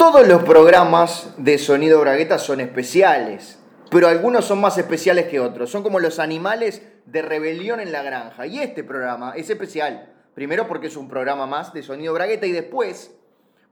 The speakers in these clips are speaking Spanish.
Todos los programas de Sonido Bragueta son especiales, pero algunos son más especiales que otros. Son como los animales de rebelión en la granja. Y este programa es especial. Primero porque es un programa más de Sonido Bragueta y después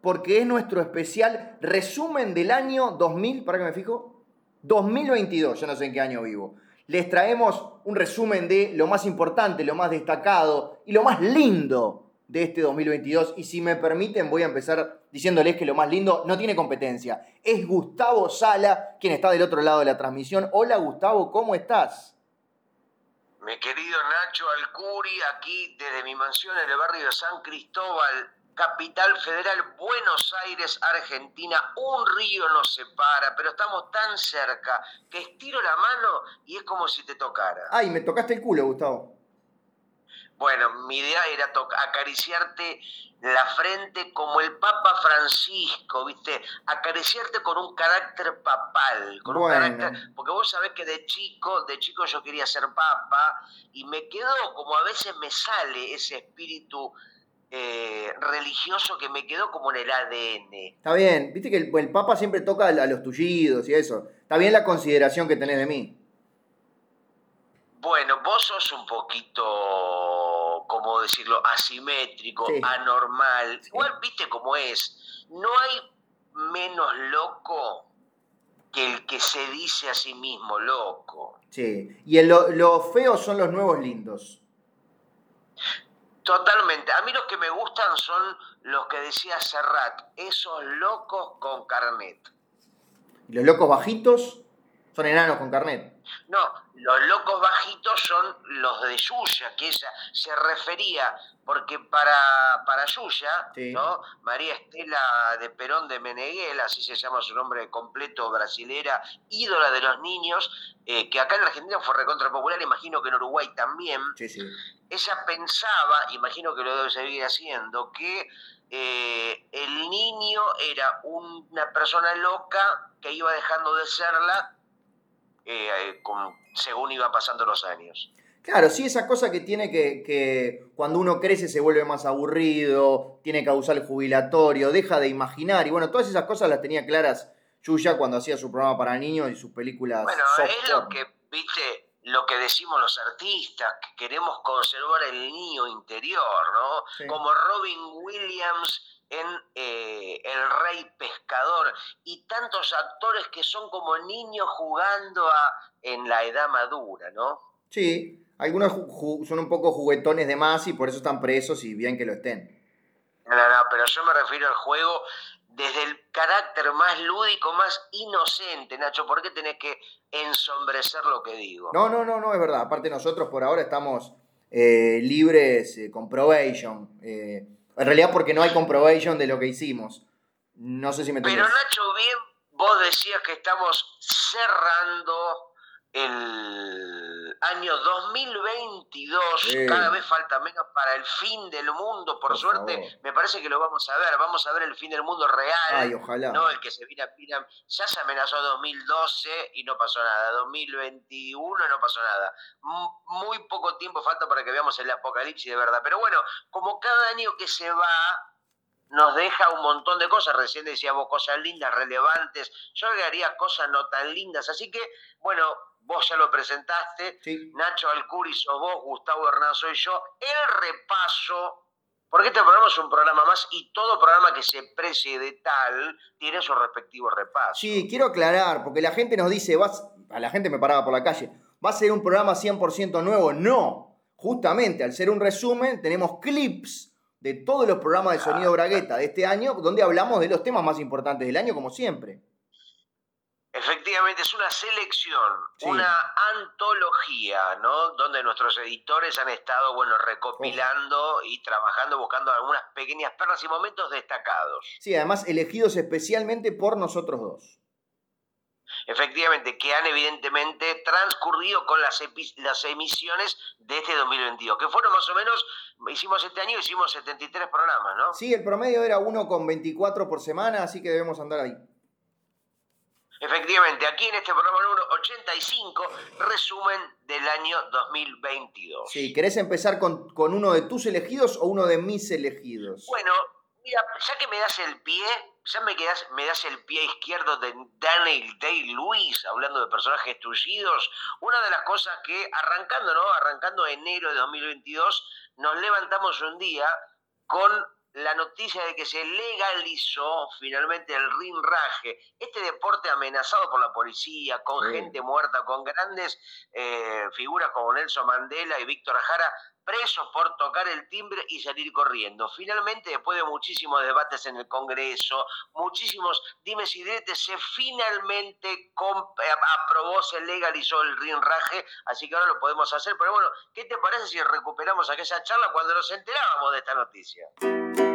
porque es nuestro especial resumen del año 2000, ¿para que me fijo? 2022, yo no sé en qué año vivo. Les traemos un resumen de lo más importante, lo más destacado y lo más lindo de este 2022. Y si me permiten, voy a empezar diciéndoles que lo más lindo no tiene competencia. Es Gustavo Sala, quien está del otro lado de la transmisión. Hola Gustavo, ¿cómo estás? Mi querido Nacho Alcuri, aquí desde mi mansión en el barrio de San Cristóbal, capital federal, Buenos Aires, Argentina. Un río nos separa, pero estamos tan cerca que estiro la mano y es como si te tocara. Ay, me tocaste el culo, Gustavo. Bueno, mi idea era acariciarte la frente como el Papa Francisco, ¿viste? Acariciarte con un carácter papal, con un carácter, porque vos sabés que de chico, de chico yo quería ser papa y me quedó como a veces me sale ese espíritu eh, religioso que me quedó como en el ADN. Está bien, viste que el, el Papa siempre toca a los tullidos y eso. Está bien la consideración que tenés de mí. Bueno, vos sos un poquito, ¿cómo decirlo?, asimétrico, anormal. Igual viste cómo es. No hay menos loco que el que se dice a sí mismo loco. Sí, y los lo feos son los nuevos lindos. Totalmente. A mí los que me gustan son los que decía Serrat, esos locos con carnet. ¿Y los locos bajitos? Son enanos con carnet. No, los locos bajitos son los de Yuya, que ella se refería, porque para, para Yuya, ¿no? María Estela de Perón de Meneguel, así se llama su nombre completo, brasilera, ídola de los niños, eh, que acá en Argentina fue recontra popular, imagino que en Uruguay también. Ella pensaba, imagino que lo debe seguir haciendo, que eh, el niño era una persona loca que iba dejando de serla eh, según iban pasando los años. Claro, sí, esa cosa que tiene que, que, cuando uno crece se vuelve más aburrido, tiene causal jubilatorio, deja de imaginar, y bueno, todas esas cosas las tenía claras Yuya cuando hacía su programa para niños y sus películas. Bueno, es lo que, viste, lo que decimos los artistas, que queremos conservar el niño interior, ¿no? Como Robin Williams en eh, El Rey Pescador y tantos actores que son como niños jugando a, en la edad madura, ¿no? Sí, algunos son un poco juguetones de más y por eso están presos y bien que lo estén. No, no, pero yo me refiero al juego desde el carácter más lúdico, más inocente, Nacho. ¿Por qué tenés que ensombrecer lo que digo? No, no, no, no, es verdad. Aparte nosotros por ahora estamos eh, libres eh, con probation. Eh, en realidad porque no hay comprobación de lo que hicimos. No sé si me Pero Nacho, bien, vos decías que estamos cerrando el año 2022, cada vez falta menos para el fin del mundo, por, suerte, me parece que lo vamos a ver, vamos a ver el fin del mundo real, Ay, ojalá. no el que se viene a ya se amenazó 2012 y no pasó nada, 2021 no pasó nada, muy poco tiempo falta para que veamos el apocalipsis de verdad, pero bueno, como cada año que se va, nos deja un montón de cosas. Recién decía vos cosas lindas, relevantes. Yo agregaría cosas no tan lindas. Así que, bueno, vos ya lo presentaste, Nacho Alcuri sos vos, Gustavo Hernán soy yo, el repaso, porque este programa es un programa más y todo programa que se precie de tal tiene su respectivo repaso. Sí, quiero aclarar, porque la gente nos dice, vas, a la gente me paraba por la calle, ¿va a ser un programa 100% nuevo? No, justamente al ser un resumen tenemos clips de todos los programas de Sonido Bragueta de este año, donde hablamos de los temas más importantes del año, como siempre. Efectivamente, es una selección, una antología, ¿no? Donde nuestros editores han estado, bueno, recopilando y trabajando, buscando algunas pequeñas perlas y momentos destacados. Sí, además elegidos especialmente por nosotros dos. Efectivamente, que han evidentemente transcurrido con las, las emisiones de este 2022, que fueron más o menos, hicimos este año, hicimos 73 programas, ¿no? Sí, el promedio era uno con 24 por semana, así que debemos andar ahí. Efectivamente, aquí en este programa número 85, resumen del año 2022. Sí, ¿querés empezar con, uno de tus elegidos o uno de mis elegidos? Bueno, Mira, ya que me das el pie, ya me, quedas, me das el pie izquierdo de Daniel Day-Lewis, hablando de personajes tullidos, una de las cosas que arrancando, ¿no? Arrancando enero de 2022, nos levantamos un día con la noticia de que se legalizó finalmente el rinraje, este deporte amenazado por la policía, con gente muerta, con grandes eh, figuras como Nelson Mandela y Víctor Jara presos por tocar el timbre y salir corriendo. Finalmente, después de muchísimos debates en el Congreso, muchísimos dimes y diretes, se finalmente eh, aprobó, se legalizó el rinraje, así que ahora lo podemos hacer. Pero bueno, ¿qué te parece si recuperamos aquella charla cuando nos enterábamos de esta noticia?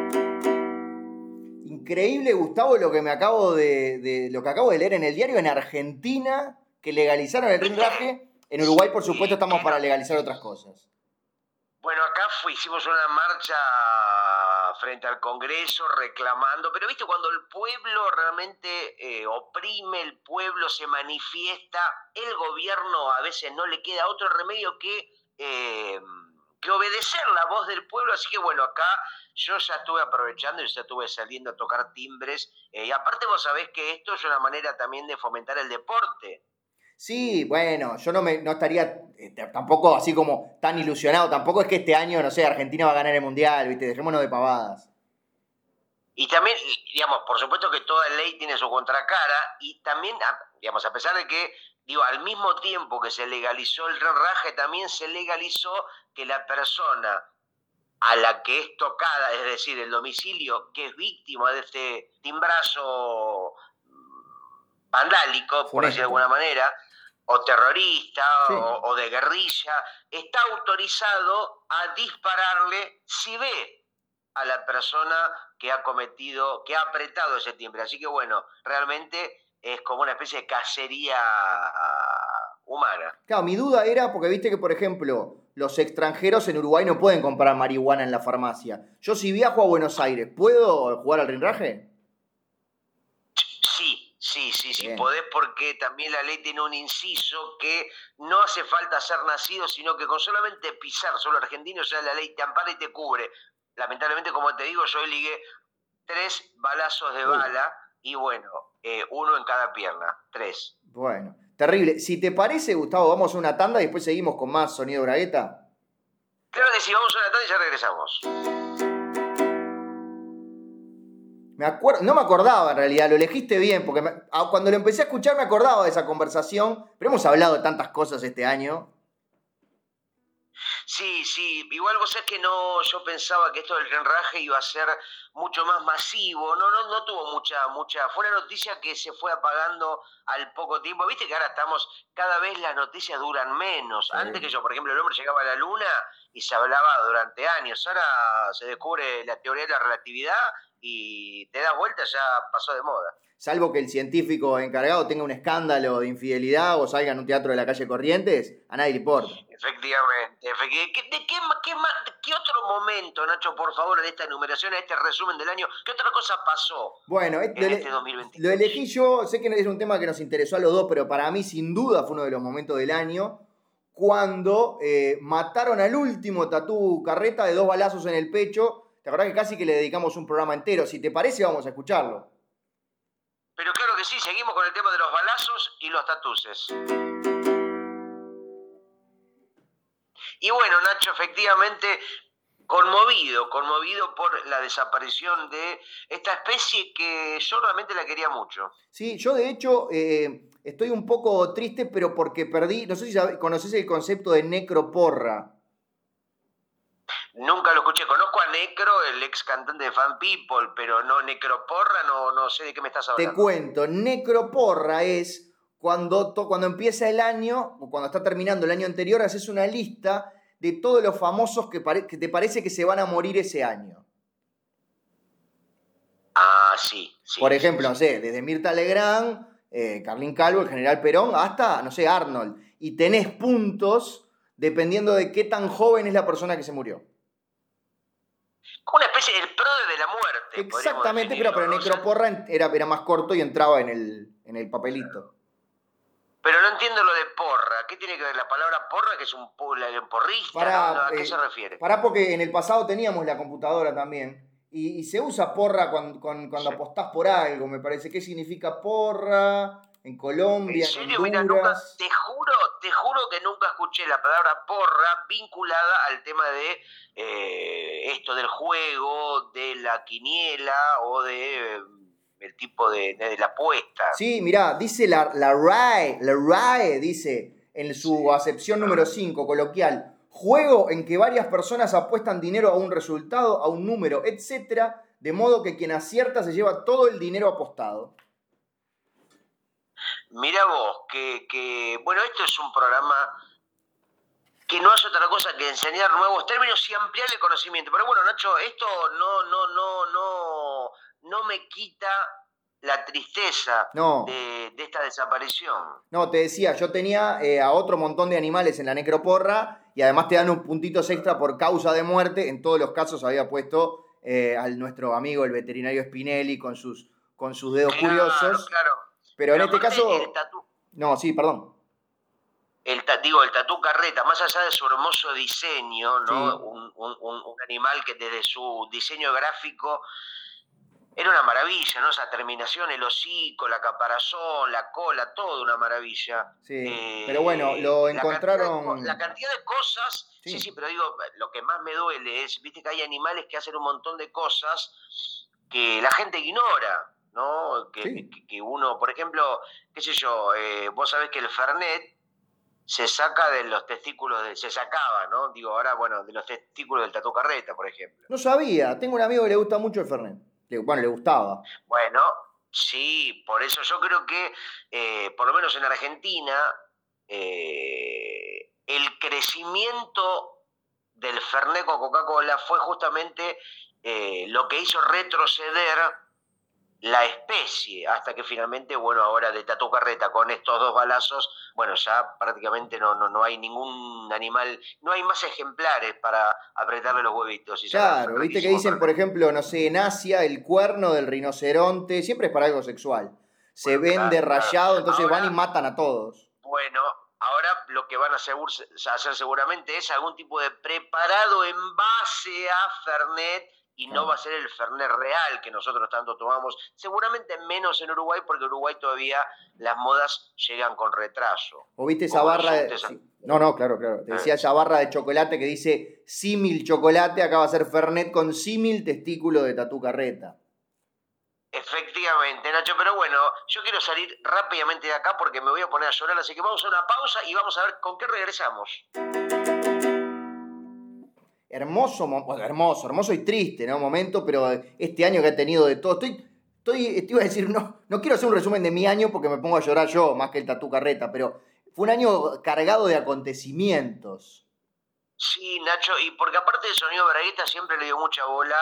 Increíble, Gustavo, lo que me acabo de, lo que acabo de leer en el diario en Argentina, que legalizaron el rinraje. En Uruguay, por supuesto, estamos para legalizar otras cosas. Bueno, acá hicimos una marcha frente al Congreso reclamando, pero viste, cuando el pueblo realmente eh, oprime, el pueblo se manifiesta, el gobierno a veces no le queda otro remedio que, eh, que obedecer la voz del pueblo, así que bueno, acá yo ya estuve aprovechando y ya estuve saliendo a tocar timbres, eh, y aparte vos sabés que esto es una manera también de fomentar el deporte. Sí, bueno, yo no, me, no estaría eh, tampoco así como tan ilusionado. Tampoco es que este año, no sé, Argentina va a ganar el Mundial, ¿viste? Dejémonos de pavadas. Y también, digamos, por supuesto que toda ley tiene su contracara y también, digamos, a pesar de que, digo, al mismo tiempo que se legalizó el renraje, también se legalizó que la persona a la que es tocada, es decir, el domicilio que es víctima de este timbrazo vandálico, por decirlo de alguna manera, o terrorista o, de guerrilla, está autorizado a dispararle si ve a la persona que ha cometido, que ha apretado ese timbre. Así que bueno, realmente es como una especie de cacería humana. Claro, mi duda era porque viste que, por ejemplo, los extranjeros en Uruguay no pueden comprar marihuana en la farmacia. Yo si viajo a Buenos Aires, ¿puedo jugar al rinraje? Sí, sí, sí, podés porque también la ley tiene un inciso que no hace falta ser nacido, sino que con solamente pisar solo argentino, ya la ley te ampara y te cubre. Lamentablemente, como te digo, yo ligué tres balazos de bala y bueno, eh, uno en cada pierna, tres. Bueno, terrible. Si te parece, Gustavo, vamos a una tanda y después seguimos con más sonido bragueta. Creo que sí, vamos a una tanda y ya regresamos no me acordaba en realidad, lo elegiste bien, porque cuando lo empecé a escuchar me acordaba de esa conversación, pero hemos hablado de tantas cosas este año. Sí, sí, igual vos sabés que no, yo pensaba que esto del renraje iba a ser mucho más masivo, no, no, no tuvo mucha, mucha, fue una noticia que se fue apagando al poco tiempo, viste que ahora estamos, cada vez las noticias duran menos, antes que yo, por ejemplo, el hombre llegaba a la luna y se hablaba durante años, ahora se descubre la teoría de la relatividad y te das vuelta, ya pasó de moda. Salvo que el científico encargado tenga un escándalo de infidelidad o salga en un teatro de la calle Corrientes, a nadie le importa. Efectivamente. ¿De qué, otro momento, Nacho, por favor, de esta enumeración, de este resumen del año, qué otra cosa pasó bueno, en este 2022? Lo elegí yo, sé que no es un tema que nos interesó a los dos, pero para mí sin duda fue uno de los momentos del año, cuando eh, mataron al último tatú carreta de dos balazos en el pecho ¿Te acordás que casi que le dedicamos un programa entero? Si te parece, vamos a escucharlo. Pero claro que sí, seguimos con el tema de los balazos y los tatuces. Y bueno, Nacho, efectivamente, conmovido, conmovido por la desaparición de esta especie que yo realmente la quería mucho. Sí, yo de hecho eh, estoy un poco triste, pero porque perdí, no sé si conoces el concepto de necroporra. Nunca lo escuché. Conozco a Necro, el ex cantante de Fan People, pero no Necroporra, no, no sé de qué me estás hablando. Te cuento, Necroporra es cuando, cuando empieza el año, o cuando está terminando el año anterior, haces una lista de todos los famosos que, te parece que se van a morir ese año. Ah, sí. sí Por ejemplo, no sé, desde Mirta Legrand, eh, Carlín Calvo, el general Perón, hasta, no sé, Arnold. Y tenés puntos dependiendo de qué tan joven es la persona que se murió una especie del prode de la muerte. Exactamente, pero, pero Necroporra era, era más corto y entraba en el, en el papelito. Pero no entiendo lo de porra. ¿Qué tiene que ver la palabra porra, que es un, porrista? ¿A qué eh, se refiere? Pará, porque en el pasado teníamos la computadora también. Y, se usa porra cuando, cuando, apostás por algo, me parece. ¿Qué significa porra? En Colombia, en, Honduras. te juro, te juro que nunca escuché la palabra porra vinculada al tema de eh, esto del juego, de la quiniela o de el tipo de, la apuesta. Sí, mirá, dice la, la RAE, la RAE dice en su acepción número 5, coloquial, juego en que varias personas apuestan dinero a un resultado, a un número, etc., de modo que quien acierta se lleva todo el dinero apostado. Mira vos, que, que, bueno, esto es un programa que no hace otra cosa que enseñar nuevos términos y ampliar el conocimiento. Pero bueno, Nacho, esto no, no, no, no, no me quita la tristeza de, esta desaparición. No, te decía, yo tenía eh, a otro montón de animales en la necroporra y además te dan un puntitos extra por causa de muerte. En todos los casos había puesto eh, al nuestro amigo el veterinario Spinelli con sus, con sus dedos curiosos. Claro. Pero, en este caso... No, sí, perdón. El, digo, el tatú carreta, más allá de su hermoso diseño, ¿no? Un, un, animal que desde su diseño gráfico era una maravilla, ¿no? Esa terminación, el hocico, la caparazón, la cola, todo una maravilla. Sí, eh, pero bueno, lo encontraron... La cantidad, de, cosas, sí. sí. pero digo, lo que más me duele es, viste que hay animales que hacen un montón de cosas que la gente ignora, ¿no? Que, que, uno, por ejemplo, qué sé yo, eh, vos sabés que el Fernet se saca de los testículos, de, se sacaba, ¿no? Digo, ahora, bueno, de los testículos del tatu carreta, por ejemplo. No sabía, tengo un amigo que le gusta mucho el Fernet bueno, le gustaba. Bueno, sí, por eso yo creo que, eh, por lo menos en Argentina, eh, el crecimiento del Fernet con Coca-Cola fue justamente eh, lo que hizo retroceder la especie, hasta que finalmente, bueno, ahora de Tatu Carreta con estos dos balazos, bueno, ya prácticamente no, no, no hay ningún animal, no hay más ejemplares para apretarle los huevitos. claro, viste que dicen, por ejemplo, no sé, en Asia el cuerno del rinoceronte, siempre es para algo sexual, se vende rayado, entonces van y matan a todos. Bueno, ahora lo que van a hacer seguramente es algún tipo de preparado en base a Fernet y no va a ser el Fernet real que nosotros tanto tomamos, seguramente menos en Uruguay porque Uruguay todavía las modas llegan con retraso. ¿O viste esa barra de... No, no, claro, claro. Te ah. decía esa barra de chocolate que dice símil chocolate, acá va a ser Fernet con símil testículo de tatu carreta. Efectivamente, Nacho, pero bueno, yo quiero salir rápidamente de acá porque me voy a poner a llorar, así que vamos a una pausa y vamos a ver con qué regresamos hermoso, hermoso, hermoso y triste, ¿no? Momento, pero este año que he tenido de todo. Estoy, estoy, te iba a decir, no, no quiero hacer un resumen de mi año porque me pongo a llorar yo más que el tatu carreta, pero fue un año cargado de acontecimientos. Sí, Nacho, y porque aparte de Sonido Bragueta siempre le dio mucha bola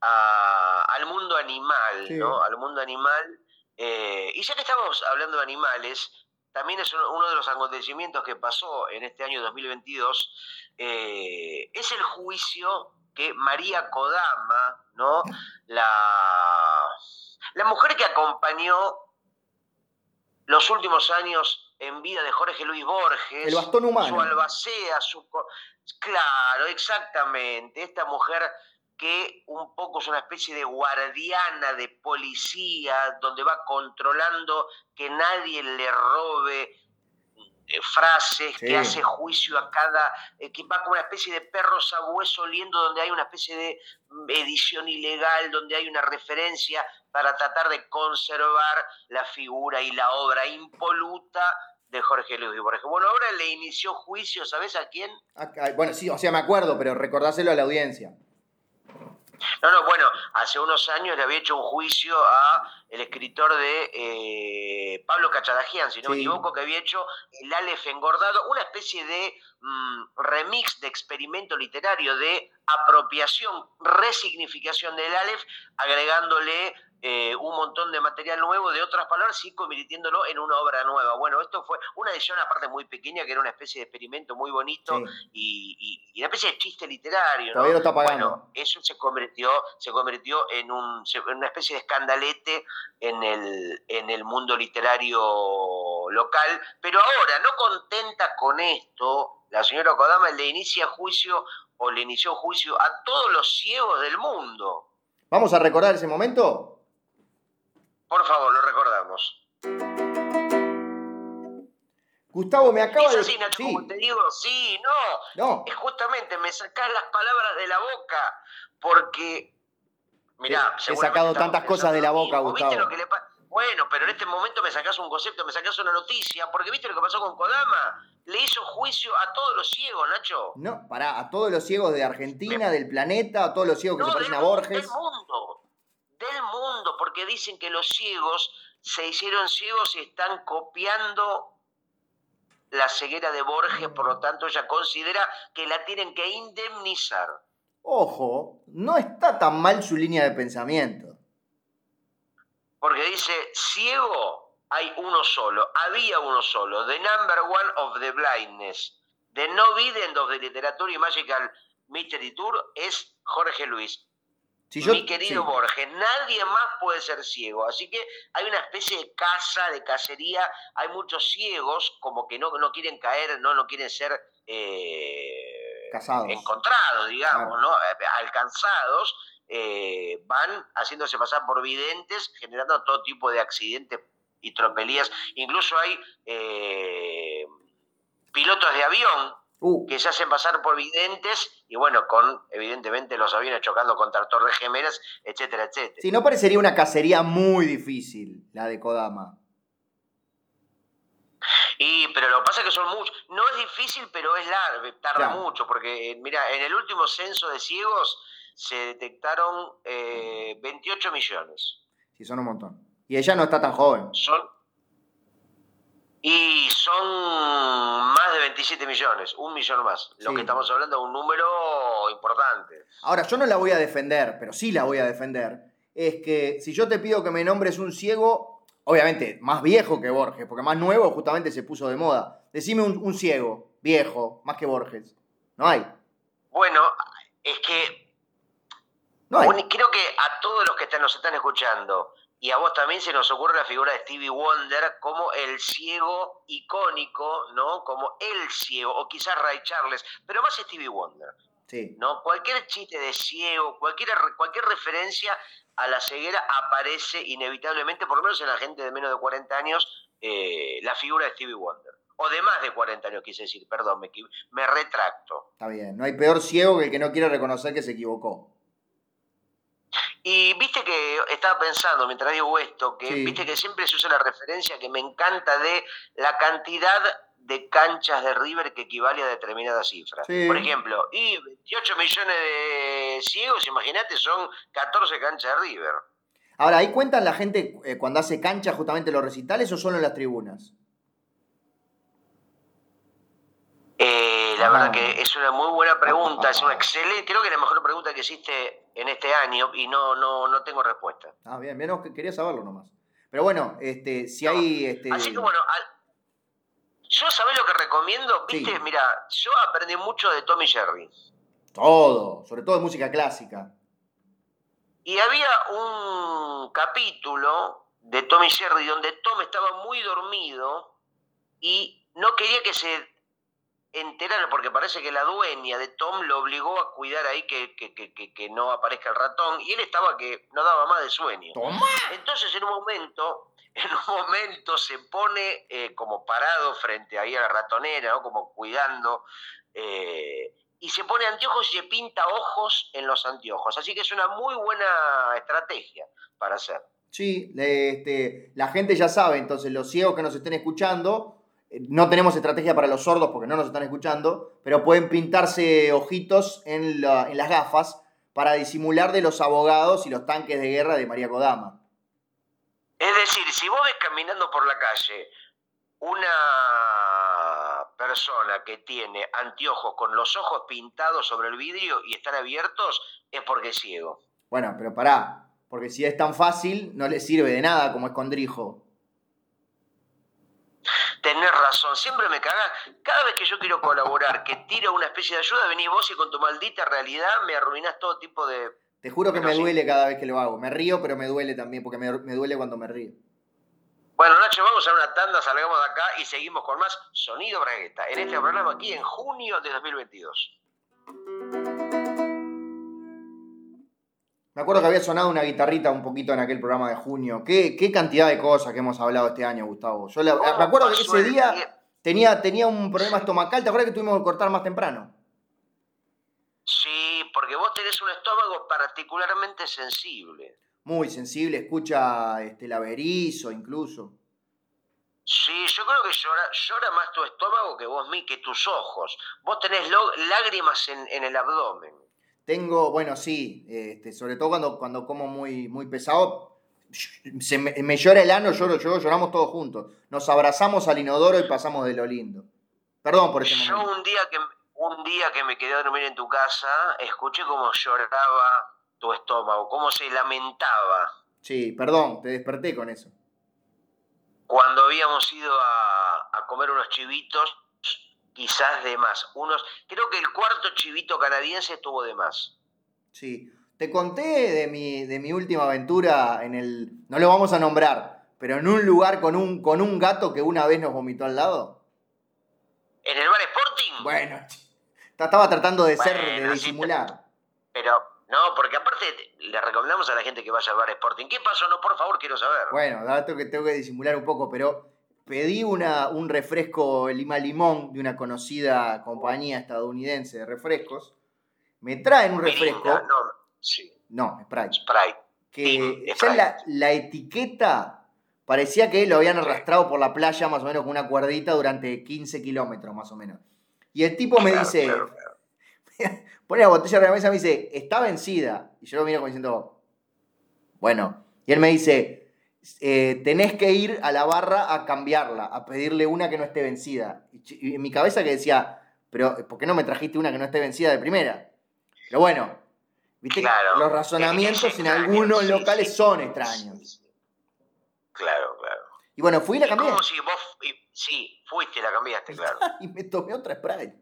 al mundo animal, ¿no? Al mundo animal. Eh, y ya que estamos hablando de animales, también es uno de los acontecimientos que pasó en este año 2022, eh, es el juicio que María Kodama, ¿no? la, la mujer que acompañó los últimos años en vida de Jorge Luis Borges, el bastón humano. su albacea, su... Claro, exactamente, esta mujer que un poco es una especie de guardiana de policía, donde va controlando que nadie le robe eh, frases, que hace juicio a cada, eh, que va como una especie de perro sabueso oliendo donde hay una especie de edición ilegal, donde hay una referencia para tratar de conservar la figura y la obra impoluta de Jorge Luis Borges. Bueno, ahora le inició juicio, ¿sabes a quién? bueno, sí, o sea, me acuerdo, pero recordáselo a la audiencia. No, no, bueno, hace unos años le había hecho un juicio a el escritor de eh, Pablo Cachadajian, si no me equivoco, que había hecho El Aleph engordado, una especie de mm, remix de experimento literario de apropiación, resignificación del Aleph, agregándole eh, un montón de material nuevo, de otras palabras, y convirtiéndolo en una obra nueva. Bueno, esto fue una edición aparte muy pequeña, que era una especie de experimento muy bonito y, una especie de chiste literario. Todavía lo está pagando. Bueno, eso se convirtió, se convirtió en, un, en una especie de escandalete en el, en el mundo literario local, pero ahora, no contenta con esto, la señora Kodama le inicia juicio o le inició juicio a todos los ciegos del mundo. ¿Vamos a recordar ese momento? Por favor, lo recordamos. Gustavo, me acaba de... decir. sí. como te digo, sí, no. No. Es justamente, me sacás las palabras de la boca, porque... Mirá, he sacado tantas cosas de la boca, Gustavo. ¿Viste lo que le bueno, pero en este momento me sacás un concepto, me sacás una noticia, porque viste lo que pasó con Kodama. Le hizo juicio a todos los ciegos, Nacho. No, pará, a todos los ciegos de Argentina, del planeta, a todos los ciegos que se parecen a Borges. Del mundo, del mundo, porque dicen que los ciegos se hicieron ciegos y están copiando la ceguera de Borges, por lo tanto ella considera que la tienen que indemnizar. Ojo, no está tan mal su línea de pensamiento porque dice, ciego hay uno solo, había uno solo, the number one of the blindness, the no vident of the literature y magical mystery tour es Jorge Luis. Mi querido Borges, nadie más puede ser ciego, así que hay una especie de casa, de cacería, hay muchos ciegos como que no, no quieren caer, no, no quieren ser eh, encontrados, digamos, ¿no? Eh, alcanzados, eh, van haciéndose pasar por videntes, generando todo tipo de accidentes y tropelías. Incluso hay eh, pilotos de avión uh. que se hacen pasar por videntes y bueno, con evidentemente los aviones chocando contra torres gemelas, etcétera, etcétera. Si no parecería una cacería muy difícil la de Kodama. Y, pero lo que pasa es que son muchos. No es difícil, pero es largo, tarda mucho, porque eh, mira, en el último censo de ciegos se detectaron 28 eh, millones. Sí, son un montón. Y ella no está tan joven. Son. Y son más de 27 millones, un millón más. Lo que estamos hablando es un número importante. Ahora, yo no la voy a defender, pero sí la voy a defender. Es que si yo te pido que me nombres un ciego, obviamente más viejo que Borges, porque más nuevo justamente se puso de moda. Decime un, un ciego, viejo, más que Borges. No hay. Bueno, es que Creo que a todos los que nos están escuchando y a vos también se nos ocurre la figura de Stevie Wonder como el ciego icónico, ¿no? Como el ciego, o quizás Ray Charles, pero más Stevie Wonder. Sí. ¿no? Cualquier chiste de ciego, cualquier, cualquier referencia a la ceguera aparece inevitablemente, por lo menos en la gente de menos de 40 años, eh, la figura de Stevie Wonder. O de más de 40 años, quise decir, perdón, me, me retracto. Está bien, no hay peor ciego que el que no quiere reconocer que se equivocó. Y viste que estaba pensando mientras digo esto, que viste que siempre se usa la referencia que me encanta de la cantidad de canchas de River que equivale a determinadas cifras. Por ejemplo, y 28 millones de ciegos, imagínate, son 14 canchas de River. Ahora, ¿ahí cuentan la gente eh, cuando hace cancha justamente los recitales o solo en las tribunas? Eh, la verdad que es una muy buena pregunta, es una excelente, creo que la mejor pregunta que existe en este año y no, no, no tengo respuesta. Ah, bien, bien, quería saberlo nomás. Pero bueno, este, si hay... Este... Así que bueno, yo sabés lo que recomiendo, viste, mira, yo aprendí mucho de Tommy Jerry. Todo, sobre todo de música clásica. Y había un capítulo de Tommy Jerry donde Tom estaba muy dormido y no quería que se enterar, porque parece que la dueña de Tom lo obligó a cuidar ahí que, que, no aparezca el ratón, y él estaba que no daba más de sueño. Entonces en un momento, en un momento se pone eh, como parado frente ahí a la ratonera, ¿no? como cuidando, eh, y se pone anteojos y se pinta ojos en los anteojos. Así que es una muy buena estrategia para hacer. Sí, este, la gente ya sabe, entonces los ciegos que nos estén escuchando, no tenemos estrategia para los sordos porque no nos están escuchando, pero pueden pintarse ojitos en, las gafas para disimular de los abogados y los tanques de guerra de María Kodama. Es decir, si vos ves caminando por la calle una persona que tiene anteojos con los ojos pintados sobre el vidrio y están abiertos, es porque es ciego. Bueno, pero pará, porque si es tan fácil, no le sirve de nada como escondrijo. Tenés razón, siempre me cagás. Cada vez que yo quiero colaborar, que tiro una especie de ayuda, venís vos y con tu maldita realidad me arruinás todo tipo de. Te juro que me duele cada vez que lo hago. Me río, pero me duele también, porque me, duele cuando me río. Bueno, Nacho, vamos a una tanda, salgamos de acá y seguimos con más Sonido Bragueta en este programa aquí en junio de 2022. Me acuerdo que había sonado una guitarrita un poquito en aquel programa de junio. ¿Qué, qué cantidad de cosas que hemos hablado este año, Gustavo? Yo me acuerdo que ese día tenía, tenía un problema estomacal. ¿Te acuerdas que tuvimos que cortar más temprano? Sí, porque vos tenés un estómago particularmente sensible. Muy sensible, escucha este, el averizo incluso. Sí, yo creo que llora, llora más tu estómago que vos mí, que tus ojos. Vos tenés lágrimas en, en el abdomen. Tengo, bueno, sí, este, sobre todo cuando, cuando como muy, muy pesado, se me, llora el ano, lloro, lloramos todos juntos. Nos abrazamos al inodoro y pasamos de lo lindo. Perdón por ese momento. Yo un día que un día que me quedé a dormir en tu casa, escuché cómo lloraba tu estómago, cómo se lamentaba. Sí, perdón, te desperté con eso. Cuando habíamos ido a, a comer unos chivitos quizás de más. Unos, creo que el cuarto chivito canadiense estuvo de más. Sí. Te conté de mi, de mi última aventura en el. No lo vamos a nombrar, pero en un lugar con un, con un gato que una vez nos vomitó al lado. ¿En el bar Sporting? Bueno, estaba tratando de ser, de disimular. pero, no, porque aparte le recomendamos a la gente que vaya al bar Sporting. ¿Qué pasó? No, por favor, quiero saber. Bueno, dato que tengo que disimular un poco, pero pedí una, un refresco Lima Limón de una conocida compañía estadounidense de refrescos. Me traen un refresco. no, sí. No, Sprite. Sprite. Que ya la, etiqueta parecía que lo habían arrastrado por la playa más o menos con una cuerdita durante 15 kilómetros más o menos. Y el tipo me dice, pone la botella de la mesa y me dice, está vencida. Y yo lo miro como diciendo, bueno. Y él me dice, eh, tenés que ir a la barra a cambiarla, a pedirle una que no esté vencida. Y, en mi cabeza que decía, pero ¿por qué no me trajiste una que no esté vencida de primera? Pero bueno, viste los razonamientos en algunos locales son extraños. Claro, claro. Y bueno, fui y la cambié. si vos, sí, fuiste y la cambiaste, claro. y me tomé otra spray.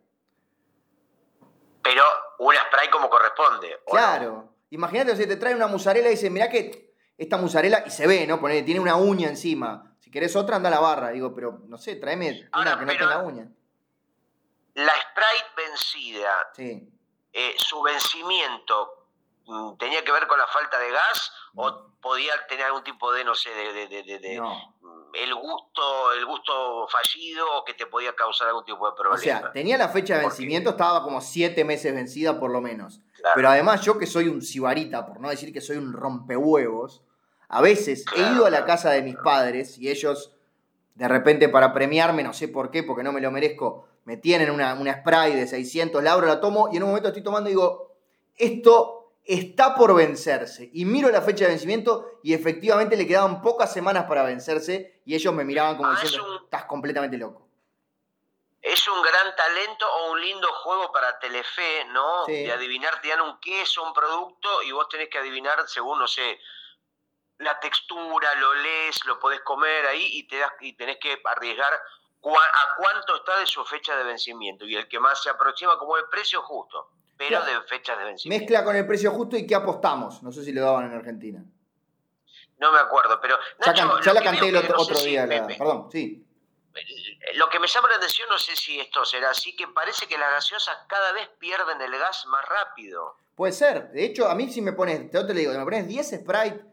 Pero una spray como corresponde. Claro. Imagínate, si te trae una musarela y dice, mirá que esta musarela, y se ve, ¿no? tiene una uña encima. Si querés otra, anda a la barra. Digo, pero no sé, tráeme una que no tenga uña. La Sprite vencida, sí. Eh, su vencimiento, ¿tenía que ver con la falta de gas o podía tener algún tipo de, no sé, de, de, el gusto, el gusto fallido o que te podía causar algún tipo de problema? O sea, tenía la fecha de vencimiento, estaba como siete meses vencida por lo menos. Pero además yo que soy un sibarita, por no decir que soy un rompehuevos, a veces he ido a la casa de mis padres y ellos, de repente para premiarme, no sé por qué, porque no me lo merezco, me tienen una, una spray de 600, la abro, la tomo y en un momento estoy tomando y digo, esto está por vencerse. Y miro la fecha de vencimiento y efectivamente le quedaban pocas semanas para vencerse y ellos me miraban como ah, diciendo, estás completamente loco es un gran talento o un lindo juego para Telefe, ¿no? De adivinar, te dan un queso, un producto y vos tenés que adivinar según, no sé, la textura, lo lees, lo podés comer ahí y, te das, y tenés que arriesgar a cuánto está de su fecha de vencimiento. Y el que más se aproxima como el precio justo, pero de fechas de vencimiento. Mezcla con el precio justo y qué apostamos. No sé si lo daban en Argentina. No me acuerdo, pero... ya, la canté el otro, día. perdón, sí lo que me llama la atención, no sé si esto será así, que parece que las gaseosas cada vez pierden el gas más rápido. Puede ser. De hecho, a mí si me pones, te, te digo, me pones 10 Sprite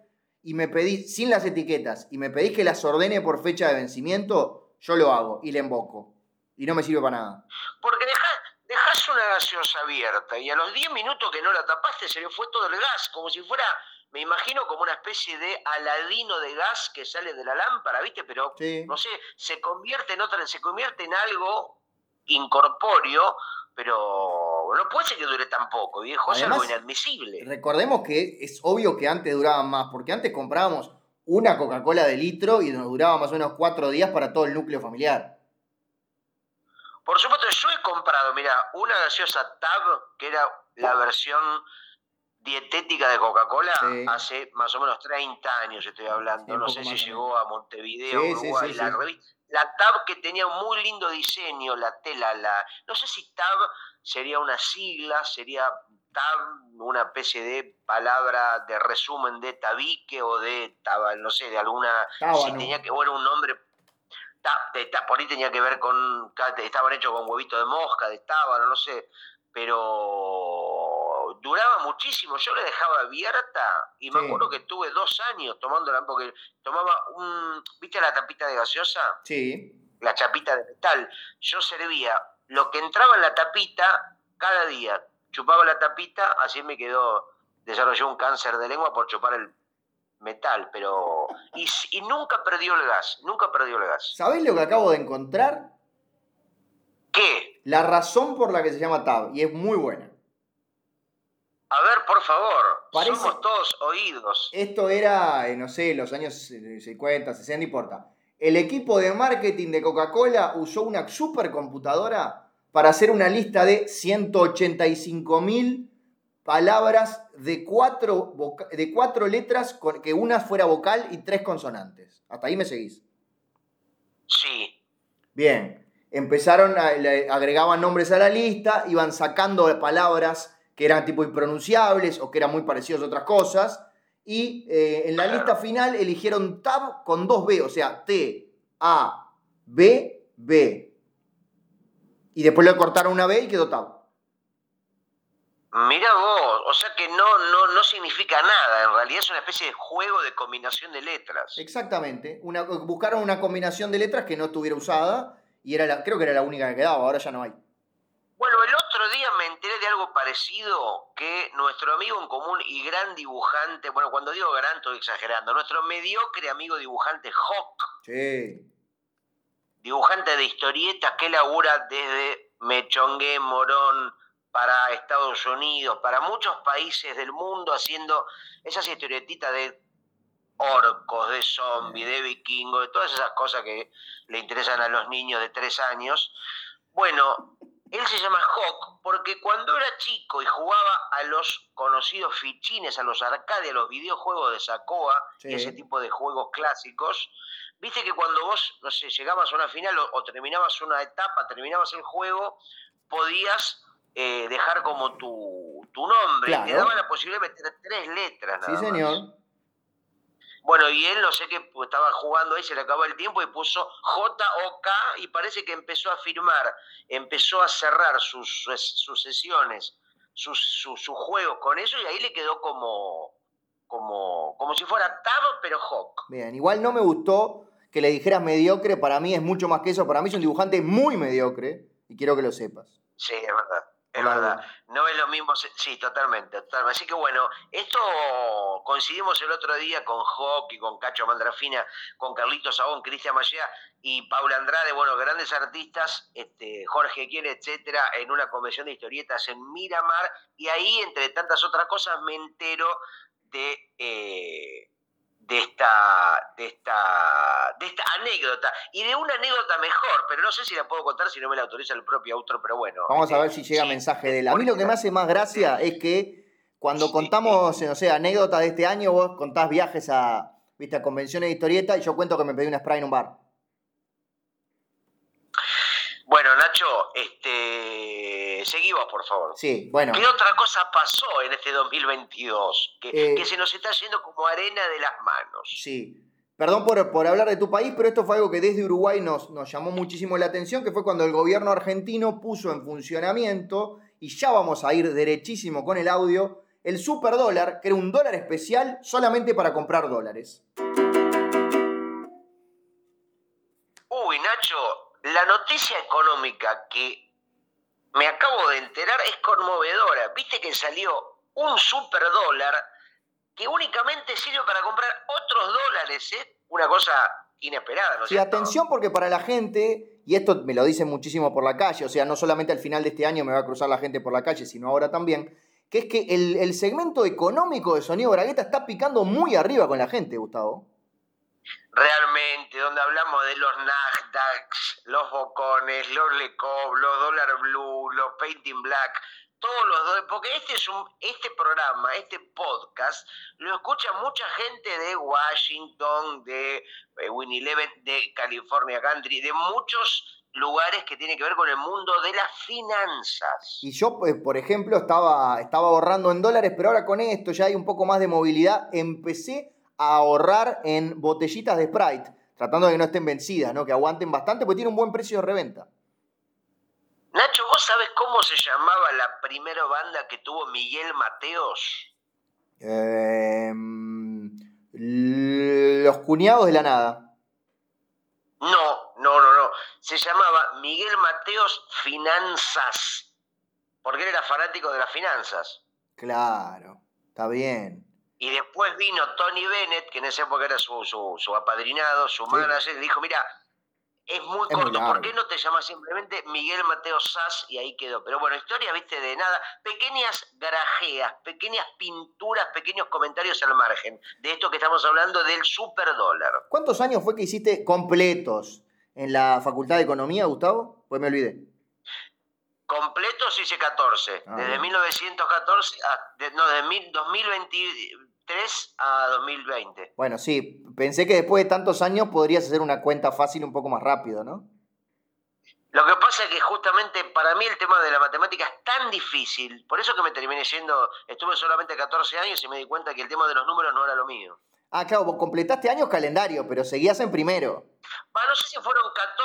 y me pedís, sin las etiquetas, y me pedís que las ordene por fecha de vencimiento, yo lo hago y le emboco. Y no me sirve para nada. Porque dejás una gaseosa abierta y a los 10 minutos que no la tapaste se le fue todo el gas, como si fuera me imagino como una especie de aladino de gas que sale de la lámpara, ¿viste? Pero, no sé, se convierte en otra, se convierte en algo incorpóreo, pero no puede ser que dure tan poco, viejo, es algo inadmisible. Recordemos que es obvio que antes duraban más, porque antes comprábamos una Coca-Cola de litro y nos duraba más o menos cuatro días para todo el núcleo familiar. Por supuesto, yo he comprado, mira, una gaseosa Tab, que era la versión dietética de Coca-Cola hace más o menos 30 años estoy hablando, no sé si llegó a Montevideo, Uruguay, la la TAB que tenía un muy lindo diseño, la tela, la no sé si TAB sería una sigla, sería TAB una especie de palabra de resumen de tabique o de no sé, de alguna si tenía que bueno un nombre por ahí tenía que ver con estaban hechos con huevito de mosca, de tábano, no sé, pero duraba muchísimo. Yo le dejaba abierta y me acuerdo que tuve dos años tomándola porque tomaba un. ¿Viste la tapita de gaseosa? Sí. La chapita de metal. Yo servía lo que entraba en la tapita cada día. Chupaba la tapita, así me quedó. Desarrolló un cáncer de lengua por chupar el metal, pero. Y, y nunca perdió el gas, nunca perdió el gas. ¿Sabés lo que acabo de encontrar? ¿Qué? La razón por la que se llama TAB, y es muy buena. A ver, por favor, somos todos oídos. Esto era, eh, no sé, los años 50, 60, no importa. El equipo de marketing de Coca-Cola usó una supercomputadora para hacer una lista de 185 mil palabras de cuatro, de cuatro letras, con, que una fuera vocal y tres consonantes. ¿Hasta ahí me seguís? Sí. Bien. Empezaron, a, agregaban nombres a la lista, iban sacando palabras que eran tipo impronunciables o que eran muy parecidos a otras cosas. Y eh, en la lista final eligieron tab con dos B, o sea, T, A, B, B. Y después le cortaron una B y quedó tab. Mira vos, o sea que no, no, no significa nada, en realidad es una especie de juego de combinación de letras. Exactamente, una, buscaron una combinación de letras que no estuviera usada y era la, creo que era la única que quedaba, ahora ya no hay. Bueno, el otro día me enteré de algo parecido que nuestro amigo en común y gran dibujante, bueno, cuando digo gran estoy exagerando, nuestro mediocre amigo dibujante Hawk. Sí. Dibujante de historietas que labura desde Mechongué, Morón, para Estados Unidos, para muchos países del mundo, haciendo esas historietitas de orcos, de zombies, de vikingos, de todas esas cosas que le interesan a los niños de tres años. Bueno, él se llama Hawk porque cuando era chico y jugaba a los conocidos fichines, a los arcades, a los videojuegos de Sacoa y ese tipo de juegos clásicos, viste que cuando vos, no sé, llegabas a una final o, terminabas una etapa, terminabas el juego, podías eh, dejar como tu, nombre. Y te daban la posibilidad de meter tres letras. sí, señor. Bueno, y él no sé qué pues, estaba jugando ahí, se le acabó el tiempo y puso JOK y parece que empezó a firmar, empezó a cerrar sus, sus sesiones, sus, sus, juegos con eso y ahí le quedó como, como, como si fuera Tab pero Hawk. Bien, igual no me gustó que le dijeras mediocre, para mí es mucho más que eso, para mí es un dibujante muy mediocre y quiero que lo sepas. Sí, es verdad. Es verdad, no es lo mismo, sí, totalmente, totalmente. Así que bueno, esto coincidimos el otro día con Hawk y con Cacho Mandrafina, con Carlitos Sabón, Cristian Mallea y Paula Andrade, bueno, grandes artistas, este, Jorge Quiere, etcétera, en una convención de historietas en Miramar, y ahí, entre tantas otras cosas, me entero de eh, de esta, de esta, de esta anécdota y de una anécdota mejor, pero no sé si la puedo contar si no me la autoriza el propio autor, pero bueno. Vamos a ver si llega mensaje de él. A mí lo que me hace más gracia es que cuando contamos, no sé, anécdotas de este año, vos contás viajes a, viste, a convenciones de historieta y yo cuento que me pedí una spray en un bar. Bueno, Nacho, este, seguimos, por favor. Sí, bueno. ¿Qué otra cosa pasó en este 2022? Que, eh, que se nos está yendo como arena de las manos. Sí. Perdón por, por, hablar de tu país, pero esto fue algo que desde Uruguay nos, nos llamó muchísimo la atención, que fue cuando el gobierno argentino puso en funcionamiento, y ya vamos a ir derechísimo con el audio, el superdólar, que era un dólar especial solamente para comprar dólares. La noticia económica que me acabo de enterar es conmovedora. Viste que salió un superdólar que únicamente sirve para comprar otros dólares, ¿eh? Una cosa inesperada, ¿no Sí, atención porque para la gente, y esto me lo dicen muchísimo por la calle, o sea, no solamente al final de este año me va a cruzar la gente por la calle, sino ahora también, que es que el, el segmento económico de Sonido Bragueta está picando muy arriba con la gente, Gustavo realmente, donde hablamos de los Nasdaq, los Bocones, los Lecov, los Dollar Blue, los Painting Black, todos los porque este es un este programa, este podcast lo escucha mucha gente de Washington, de eh, Winnie de California Country, de muchos lugares que tienen que ver con el mundo de las finanzas. Y yo, pues, por ejemplo, estaba, estaba ahorrando en dólares, pero ahora con esto ya hay un poco más de movilidad. Empecé ahorrar en botellitas de Sprite, tratando de que no estén vencidas, ¿no? que aguanten bastante, porque tiene un buen precio de reventa. Nacho, ¿vos sabés cómo se llamaba la primera banda que tuvo Miguel Mateos? Em, los cuñados de la nada. No, no, no, no. Se llamaba Miguel Mateos Finanzas, porque él era fanático de las finanzas. Claro, está bien. Y después vino Tony Bennett, que en esa época era su, su, apadrinado, su manager, y dijo, mira, es muy corto, ¿por qué no te llamas simplemente Miguel Mateo Sass? Y ahí quedó. Pero bueno, historia, viste, de nada. Pequeñas grajeas, pequeñas pinturas, pequeños comentarios al margen de esto que estamos hablando del superdólar. ¿Cuántos años fue que hiciste completos en la Facultad de Economía, Gustavo? Pues me olvidé. Completos hice 14. Ah, desde 1914, a, no, desde 2020 a 2020. Bueno, sí, pensé que después de tantos años podrías hacer una cuenta fácil un poco más rápido, ¿no? Lo que pasa es que justamente para mí el tema de la matemática es tan difícil, por eso que me terminé yendo, estuve solamente 14 años y me di cuenta que el tema de los números no era lo mío. Ah, claro, vos completaste años calendario, pero seguías en primero. no sé si fueron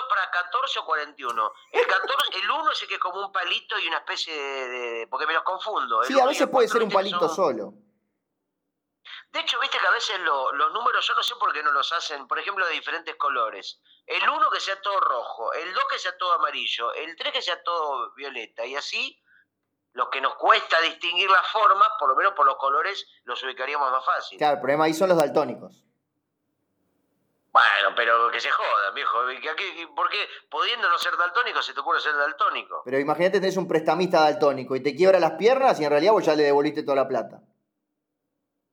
para 14 o 41. El, 14, el 1 es el que es como un palito y una especie de... porque me los confundo. sí, a veces puede ser un palito solo. De hecho, viste que a veces los números, yo no sé por qué no los hacen, por ejemplo, de diferentes colores. El 1 que sea todo rojo, el 2 que sea todo amarillo, el 3 que sea todo violeta, y así los que nos cuesta distinguir las formas, por lo menos por los colores, los ubicaríamos más fácil. Claro, el problema ahí son los daltónicos. Bueno, pero que se jodan, viejo. ¿Por qué, pudiendo no ser daltónico, se te ocurre ser daltónico? Pero imagínate, tenés un prestamista daltónico y te quiebra las piernas y en realidad vos ya le devolviste toda la plata.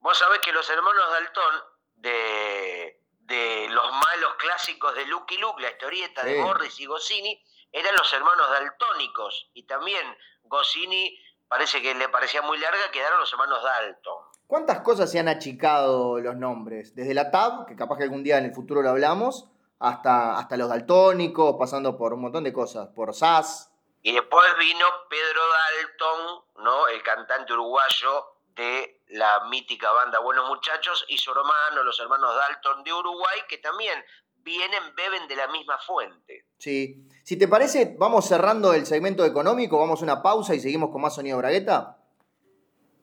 Vos sabés que los hermanos Dalton, de, de los malos clásicos de Lucky Luke, la historieta de Morris y Goscinny, eran los hermanos daltónicos. Y también Goscinny parece que le parecía muy larga, quedaron los hermanos Dalton. ¿Cuántas cosas se han achicado los nombres? Desde la TAB, que capaz que algún día en el futuro lo hablamos, hasta, hasta los daltónicos, pasando por un montón de cosas, por SAS. Y después vino Pedro Dalton, ¿no? El cantante uruguayo de la mítica banda Buenos Muchachos y su hermano, los hermanos Dalton de Uruguay, que también vienen, beben de la misma fuente. Sí. Si te parece, vamos cerrando el segmento económico, vamos a una pausa y seguimos con más sonido bragueta.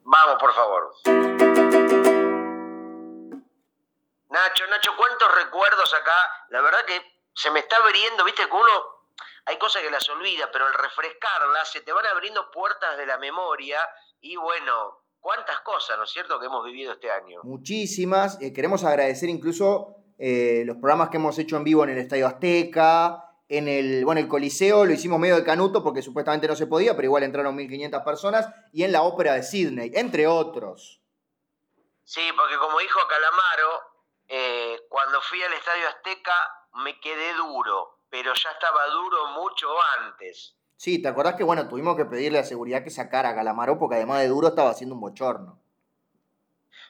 Vamos, por favor. Nacho, Nacho, ¿cuántos recuerdos acá? La verdad que se me está abriendo, viste que uno, hay cosas que las olvida, pero al refrescarlas se te van abriendo puertas de la memoria y bueno, cuántas cosas, ¿no es cierto?, que hemos vivido este año. Muchísimas. Eh, queremos agradecer incluso eh, los programas que hemos hecho en vivo en el Estadio Azteca, en el, bueno, el Coliseo lo hicimos medio de canuto porque supuestamente no se podía, pero igual entraron 1.500 personas, y en la Ópera de Sydney, entre otros. Sí, porque como dijo Calamaro, eh, cuando fui al Estadio Azteca me quedé duro, pero ya estaba duro mucho antes. Sí, ¿te acordás que bueno, tuvimos que pedirle a seguridad que sacara a Calamaro porque además de duro estaba haciendo un bochorno?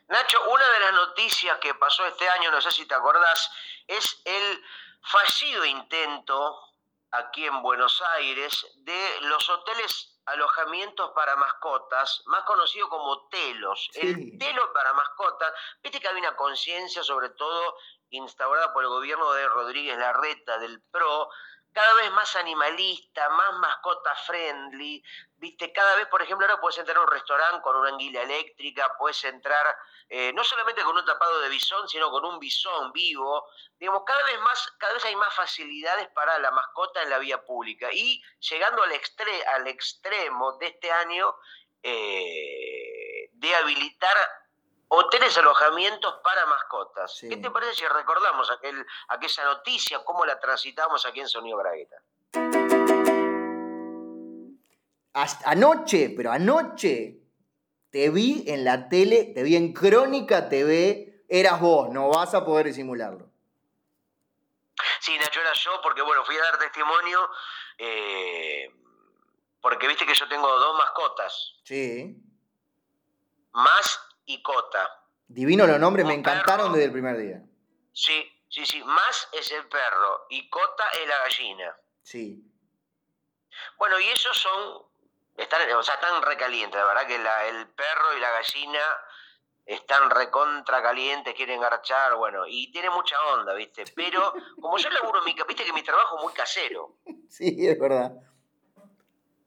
Nacho, una de las noticias que pasó este año, no sé si te acordás, es el fallido intento aquí en Buenos Aires de los hoteles alojamientos para mascotas, más conocido como telos. El telo para mascotas, viste que había una conciencia, sobre todo instaurada por el gobierno de Rodríguez Larreta, del PRO, cada vez más animalista, más mascota friendly, viste, cada vez, por ejemplo, ahora puedes entrar a un restaurante con una anguila eléctrica, puedes entrar eh, no solamente con un tapado de bisón, sino con un bisón vivo, digamos, cada vez más, cada vez hay más facilidades para la mascota en la vía pública, y llegando al, al extremo de este año, eh, de habilitar hoteles alojamientos para mascotas. ¿Qué te parece si recordamos aquel, aquella noticia, cómo la transitamos aquí en Sonido Bragueta? anoche, pero anoche, te vi en la tele, te vi en Crónica TV, eras vos, no vas a poder disimularlo. Sí, Nacho, era yo, porque bueno, fui a dar testimonio, eh, porque viste que yo tengo dos mascotas. Sí. Más y Cota. Divino los nombres, me encantaron desde el primer día. Sí, sí, sí. Más es el perro y Cota es la gallina. Sí. Bueno, y esos son, están, o sea, están recalientes, la verdad que el perro y la gallina están recontra calientes, quieren garchar, bueno, y tiene mucha onda, ¿viste? Pero como yo laburo mi, viste que mi trabajo es muy casero. Sí, es verdad.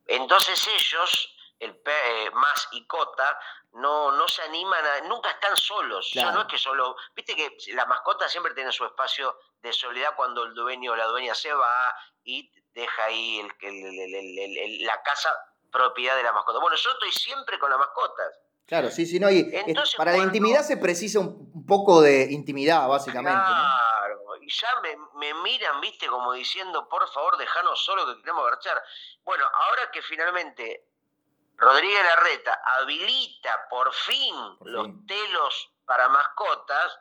Entonces ellos, el eh, más y Cota, no, no se animan, a, nunca están solos. Ya no es que solo, viste que la mascota siempre tiene su espacio de soledad cuando el dueño o la dueña se va y deja ahí el, la casa propiedad de la mascota. Bueno, yo estoy siempre con las mascotas. Claro, sí, sí, no. Y para la intimidad se precisa un, poco de intimidad, básicamente. Claro, y ya me, miran, viste, como diciendo, por favor, dejanos solo que queremos garchar. Bueno, ahora que finalmente Rodríguez Larreta habilita por fin los telos para mascotas,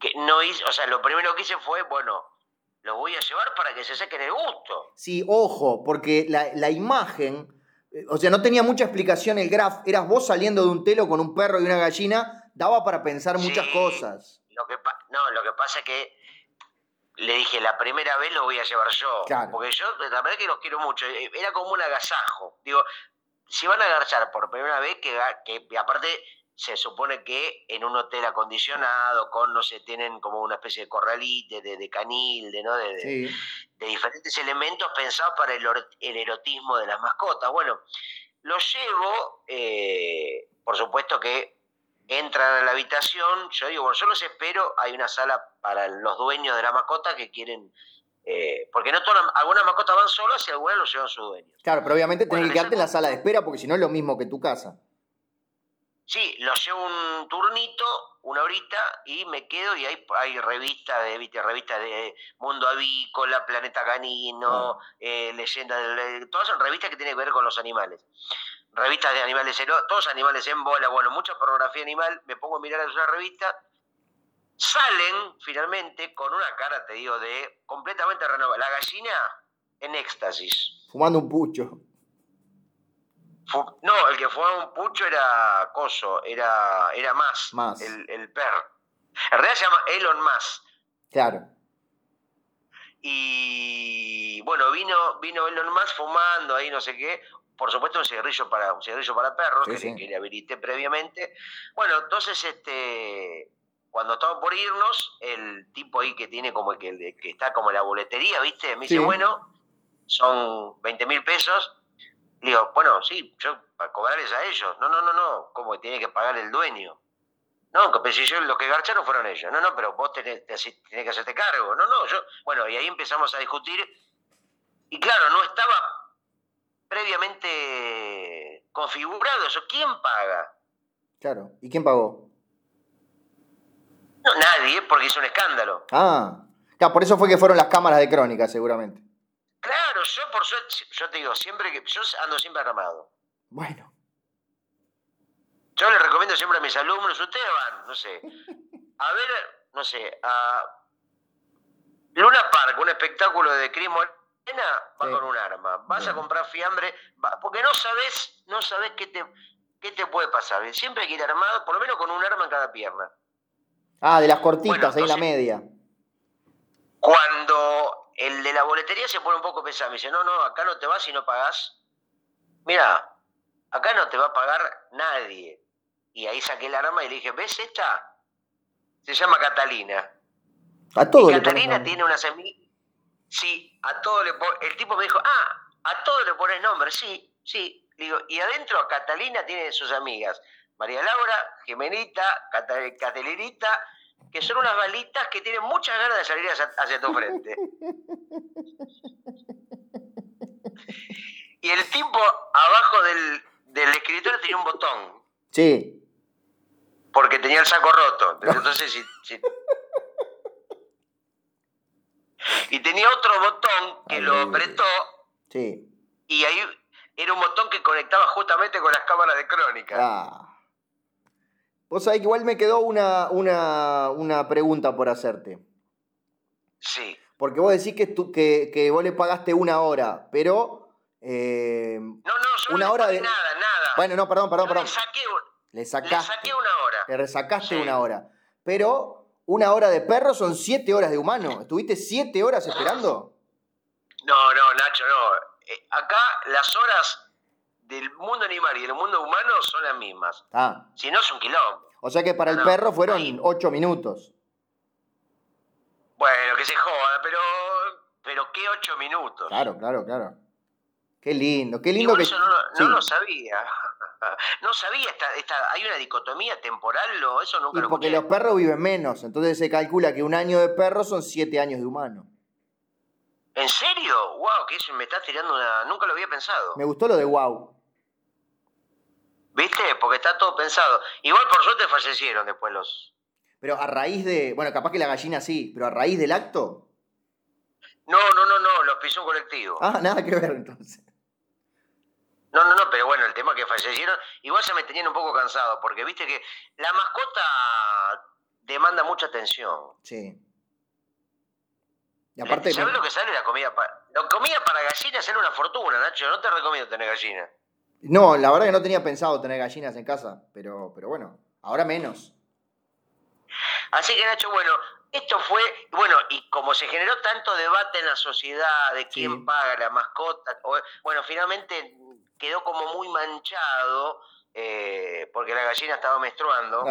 que no hice, o sea, lo primero que hice fue, bueno, lo voy a llevar para que se sequen el gusto. Sí, ojo, porque la, la imagen, eh, o sea, no tenía mucha explicación el graf, eras vos saliendo de un telo con un perro y una gallina, daba para pensar muchas cosas. Lo que no, lo que pasa es que le dije, la primera vez lo voy a llevar yo. Porque yo, la verdad que los quiero mucho. Eh, era como un agasajo. Digo, si van a agarchar por primera vez, que, que aparte se supone que en un hotel acondicionado, con, no sé, tienen como una especie de corralite, de, de canil, de, ¿no? De, de, diferentes elementos pensados para el, el, erotismo de las mascotas. Bueno, los llevo, eh, por supuesto que entran a la habitación, yo digo, bueno, yo los espero, hay una sala para los dueños de la mascota que quieren eh, porque no todas, algunas mascotas van solas y algunas los llevan su dueño. Claro, pero obviamente tenés que quedarte en la sala de espera porque si no es lo mismo que tu casa. Sí, los llevo un turnito, una horita, y me quedo y hay, hay revistas de, ¿viste? revistas de Mundo Avícola, Planeta Canino, eh, Leyenda del... Todas son revistas que tienen que ver con los animales. Revistas de animales, todos animales en bola, bueno, mucha pornografía animal, me pongo a mirar esa revista, salen finalmente con una cara, te digo, de completamente renovada. La gallina en éxtasis. Fumando un pucho. No, el que fue un pucho era Coso, era, era más, El, perro. En realidad se llama Elon Musk. Claro. Y bueno, vino, vino Elon Musk fumando ahí, no sé qué. Por supuesto, un cigarrillo para, un cigarrillo para perros, que, le habilité previamente. Bueno, entonces, este, cuando estamos por irnos, el tipo ahí que tiene como que, que está como en la boletería, ¿viste? Me dice, bueno, son 20 mil pesos digo, bueno, sí, yo para cobrarles a ellos. No, no, no, no, como que tiene que pagar el dueño. No, pero si yo, los que garcharon fueron ellos. No, no, pero vos tenés, tenés que hacerte cargo. No, no, yo. Bueno, y ahí empezamos a discutir. Y claro, no estaba previamente configurado eso. ¿Quién paga? Claro, ¿y quién pagó? No, nadie, porque hizo un escándalo. Ah, claro, por eso fue que fueron las cámaras de crónica, seguramente. Claro, yo por suerte, yo te digo, siempre que. Yo ando siempre armado. Bueno. Yo le recomiendo siempre a mis alumnos, ustedes van, no sé, a ver, no sé, a Luna Park, un espectáculo de Cris Morena, va con un arma. Vas a comprar fiambre, porque no sabes, no sabes qué te, qué te puede pasar. Siempre hay que ir armado, por lo menos con un arma en cada pierna. Ah, de las cortitas, ahí en la media. Cuando el de la boletería se pone un poco pesado. Me dice, no, no, acá no te vas si no pagás. Mira, acá no te va a pagar nadie. Y ahí saqué el arma y le dije, ¿ves esta? Se llama Catalina. A todo y Catalina tiene una semilla. Sí, a todo le El tipo me dijo, ah, a todo le pones nombre. Sí, sí. Digo, y adentro Catalina tiene sus amigas. María Laura, Jimenita, Catalinita que son unas balitas que tienen muchas ganas de salir hacia, tu frente. Y el tipo abajo del, del escritorio tenía un botón. Sí. Porque tenía el saco roto. Entonces, si, Y tenía otro botón que lo apretó. Sí. Y ahí era un botón que conectaba justamente con las cámaras de crónica. Ah. Vos sabés que igual me quedó una, una, pregunta por hacerte. Sí. Porque vos decís que, tú, que, que vos le pagaste una hora, pero. Eh, no, no, yo una no hora de... nada, nada. Bueno, no, perdón, perdón, perdón. Le saqué, le, sacaste, saqué una hora. Le resacaste una hora. Pero una hora de perro son siete horas de humano. ¿Estuviste siete horas esperando? No, no, Nacho, no. Eh, acá las horas del mundo animal y del mundo humano son las mismas. Ah. Si no, es un quilombo. O sea que para el perro fueron ocho minutos. Bueno, que se joda, pero, pero ¿qué ocho minutos? Claro, claro, claro. Qué lindo, qué lindo que... Eso no, lo sabía. No sabía, esta, hay una dicotomía temporal, o eso nunca y lo Porque los perros viven menos, entonces se calcula que un año de perro son siete años de humano. ¿En serio? ¡Wow! Que eso me está tirando una. Nunca lo había pensado. Me gustó lo de wow. ¿Viste? Porque está todo pensado. Igual por suerte fallecieron después los. Pero a raíz de. Bueno, capaz que la gallina sí, pero a raíz del acto. No, no, no, no, los pisó un colectivo. Ah, nada que ver entonces. No, no, no, pero bueno, el tema que fallecieron, igual se me tenían un poco cansado, porque viste que la mascota demanda mucha atención. Sí. Y aparte, ¿Sabes lo que sale la comida para.? La comida para gallinas sale una fortuna, Nacho. No te recomiendo tener gallinas. No, la verdad que no tenía pensado tener gallinas en casa, pero, pero bueno, ahora menos. Así que Nacho, bueno, esto fue, bueno, y como se generó tanto debate en la sociedad de quién paga la mascota, bueno, finalmente quedó como muy manchado eh, porque la gallina estaba menstruando.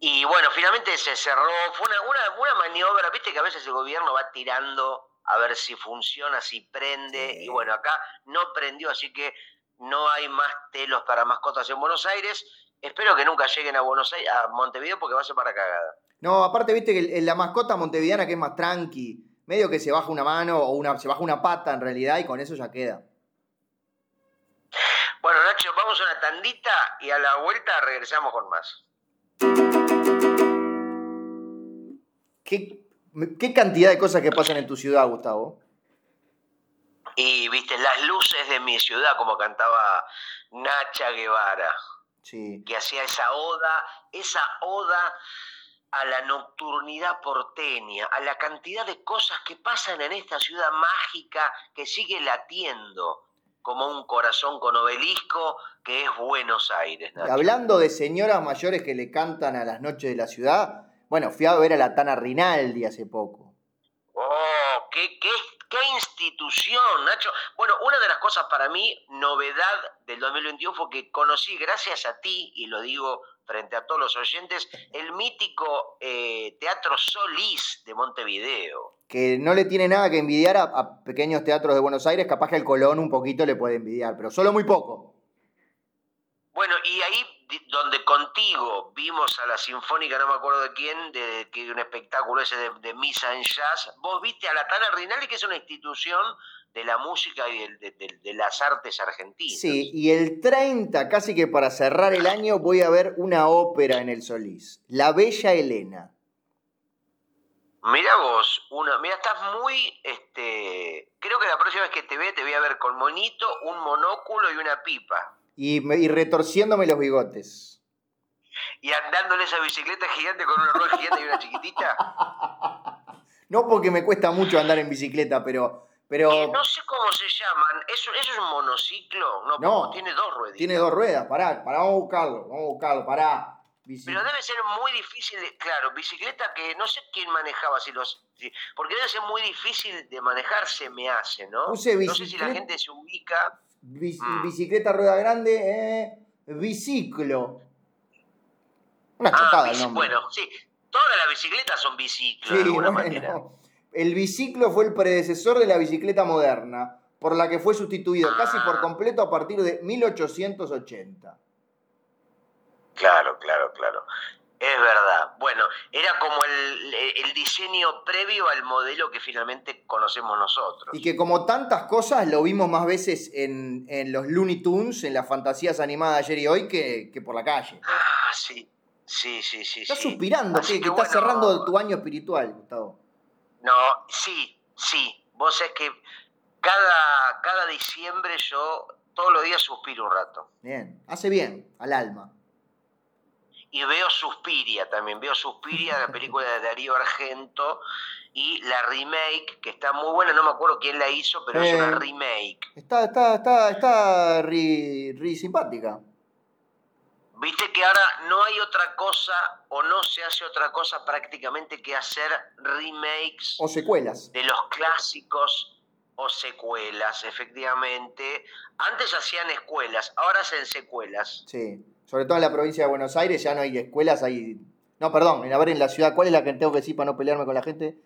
Y bueno, finalmente se cerró, fue una, una, una, maniobra, viste que a veces el gobierno va tirando a ver si funciona, si prende, y bueno, acá no prendió, así que no hay más telos para mascotas en Buenos Aires. Espero que nunca lleguen a Buenos Aires, a Montevideo, porque va a ser para cagada. No, aparte, viste que la mascota montevideana que es más tranqui, medio que se baja una mano o una, se baja una pata en realidad y con eso ya queda. Bueno, Nacho, vamos a una tandita y a la vuelta regresamos con más. ¿Qué, qué cantidad de cosas que pasan en tu ciudad, Gustavo? Y viste las luces de mi ciudad, como cantaba Nacha Guevara. Sí. Que hacía esa oda, esa oda a la nocturnidad porteña, a la cantidad de cosas que pasan en esta ciudad mágica que sigue latiendo como un corazón con obelisco que es Buenos Aires. Hablando de señoras mayores que le cantan a las noches de la ciudad, bueno, fui a ver a la Tana Rinaldi hace poco. Oh, qué, qué, qué institución, Nacho. Bueno, una de las cosas para mí, novedad del 2021 fue que conocí, gracias a ti, y lo digo frente a todos los oyentes, el mítico eh, Teatro Solís de Montevideo. Que no le tiene nada que envidiar a, pequeños teatros de Buenos Aires, capaz que el Colón un poquito le puede envidiar, pero solo muy poco. Bueno, y ahí donde contigo vimos a la Sinfónica, no me acuerdo de quién, de, que un espectáculo ese de, misa en jazz, vos viste a la Tana Rinaldi, que es una institución de la música y de, las artes argentinas. Sí, y el 30, casi que para cerrar el año, voy a ver una ópera en el Solís, La Bella Elena. Mira vos, una, mira, estás muy, este, creo que la próxima vez que te vea te voy a ver con monito, un monóculo y una pipa. Y, y retorciéndome los bigotes. Y andándole esa bicicleta gigante con una rueda gigante y una chiquitita. No porque me cuesta mucho andar en bicicleta, pero pero... no sé cómo se llaman. ¿Eso, es un monociclo? No, tiene dos ruedas. Tiene dos ruedas, pará, pará, vamos a buscarlo, vamos a buscarlo, pará. Pero debe ser muy difícil, claro, bicicleta que no sé quién manejaba, si los, porque debe ser muy difícil de manejar, se me hace, ¿no? no sé si la gente se ubica. Mm. Bicicleta rueda grande, eh, biciclo. Una ah, el nombre. Bueno, sí, todas las bicicletas son biciclos de alguna manera. El biciclo fue el predecesor de la bicicleta moderna, por la que fue sustituido casi por completo a partir de 1880. Claro, claro, claro. Es verdad. Bueno, era como el, diseño previo al modelo que finalmente conocemos nosotros. Y que como tantas cosas lo vimos más veces en, los Looney Tunes, en las fantasías animadas de ayer y hoy, que, por la calle. Ah, sí. Sí, sí, sí. Estás suspirando, que, que, estás cerrando tu año espiritual, Gustavo. No, sí, sí. Vos es que cada, cada diciembre yo todos los días suspiro un rato. Bien, hace bien al alma. Y veo Suspiria también, veo Suspiria, la película de Darío Argento, y la remake, que está muy buena, no me acuerdo quién la hizo, pero es una remake. Está, está, está, está ri simpática. Viste que ahora no hay otra cosa o no se hace otra cosa prácticamente que hacer remakes. O secuelas. De los clásicos o secuelas, efectivamente. Antes hacían escuelas, ahora hacen secuelas. Sí, sobre todo en la provincia de Buenos Aires ya no hay escuelas, hay... No, perdón, a ver en la ciudad, ¿cuál es la que tengo que decir para no pelearme con la gente?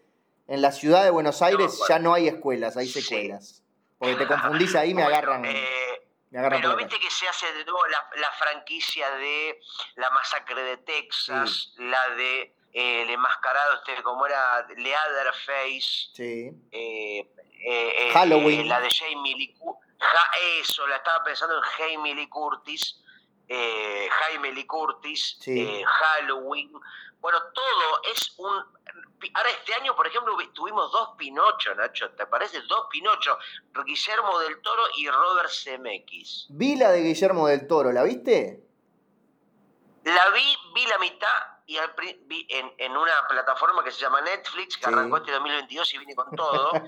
En la ciudad de Buenos Aires ya no hay escuelas, hay secuelas. Porque te confundís ahí, me agarran. Eh, pero viste que se hace de nuevo la, franquicia de la masacre de Texas, la de eh, el enmascarado, este, como era Leatherface. Sí. Eh, eh, Halloween. la de Jamie Lee Eso, la estaba pensando en Jamie Lee Curtis. Jaime Lee Curtis, Halloween. Bueno, todo es un. Ahora, este año, por ejemplo, tuvimos dos Pinocho, Nacho. ¿Te parece? Dos Pinocho. Guillermo del Toro y Robert Zemeckis. Vi la de Guillermo del Toro, ¿la viste? La vi, vi la mitad y vi en, una plataforma que se llama Netflix, que arrancó este 2022 y vine con todo.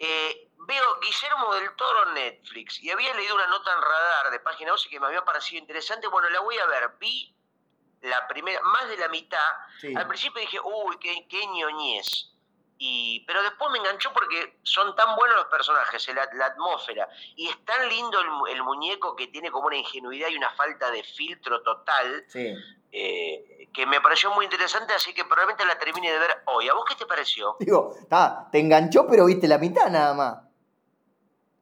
Eh, veo Guillermo del Toro Netflix y había leído una nota en radar de página 11 que me había parecido interesante. Bueno, la voy a ver. Vi la primera, más de la mitad, al principio dije, uy, qué, qué ñoñez. Y, pero después me enganchó porque son tan buenos los personajes, la, atmósfera, y es tan lindo el, muñeco que tiene como una ingenuidad y una falta de filtro total, eh, que me pareció muy interesante, así que probablemente la termine de ver hoy. ¿A vos qué te pareció? Digo, te enganchó, pero viste la mitad nada más.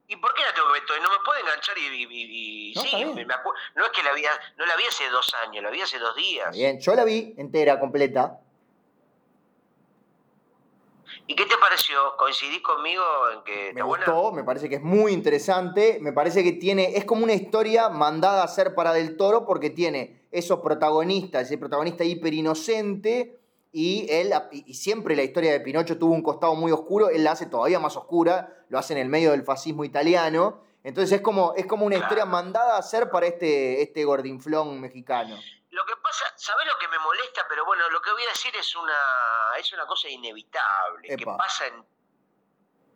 ¿Y por qué la tengo que ver No me puede enganchar y, no, sí, me, no es que la vi, no la vi hace dos años, la vi hace dos días. Bien, yo la vi entera, completa. ¿Y qué te pareció? ¿Coincidís conmigo en que me gustó, me parece que es muy interesante, me parece que tiene, es como una historia mandada a ser para Del Toro porque tiene esos protagonistas, ese protagonista hiper inocente y él, y siempre la historia de Pinocho tuvo un costado muy oscuro, él la hace todavía más oscura, lo hace en el medio del fascismo italiano. Entonces es como, es como una historia mandada a hacer para este, este gordinflón mexicano. Lo que pasa, ¿sabés lo que me molesta? Pero bueno, lo que voy a decir es una, es una cosa inevitable, que pasa en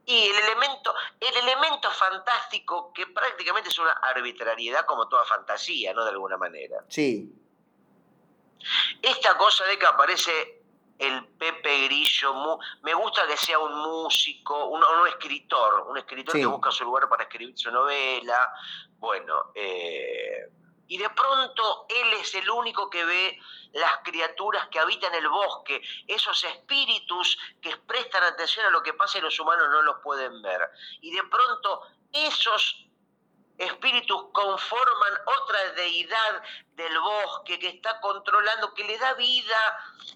y el elemento, el elemento fantástico, que prácticamente es una arbitrariedad como toda fantasía, ¿no? De alguna manera. Sí. Esta cosa de que aparece el Pepe Grillo, me gusta que sea un músico, un, un escritor, un escritor que busca su lugar para escribir su novela, bueno, eh, y de pronto él es el único que ve las criaturas que habitan el bosque, esos espíritus que prestan atención a lo que pasa y los humanos no los pueden ver. Y de pronto esos espíritus conforman otra deidad del bosque que está controlando, que le da vida.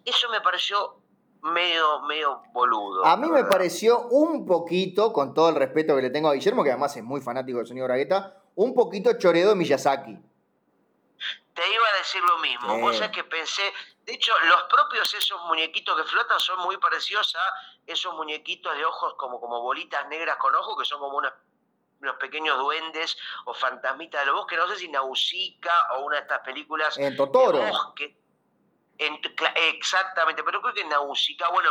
Eso me pareció medio, medio boludo. A mí me pareció un poquito, con todo el respeto que le tengo a Guillermo, que además es muy fanático del sonido Bragueta, un poquito choredo de Miyazaki. Te iba a decir lo mismo, vos que pensé, de hecho, los propios esos muñequitos que flotan son muy parecidos a esos muñequitos de ojos como, como bolitas negras con ojos, que son como una unos pequeños duendes o fantasmitas del bosque, no sé si Nausicaa o una de estas películas en Totoro. bosque. exactamente, pero creo que Nausicaa, bueno,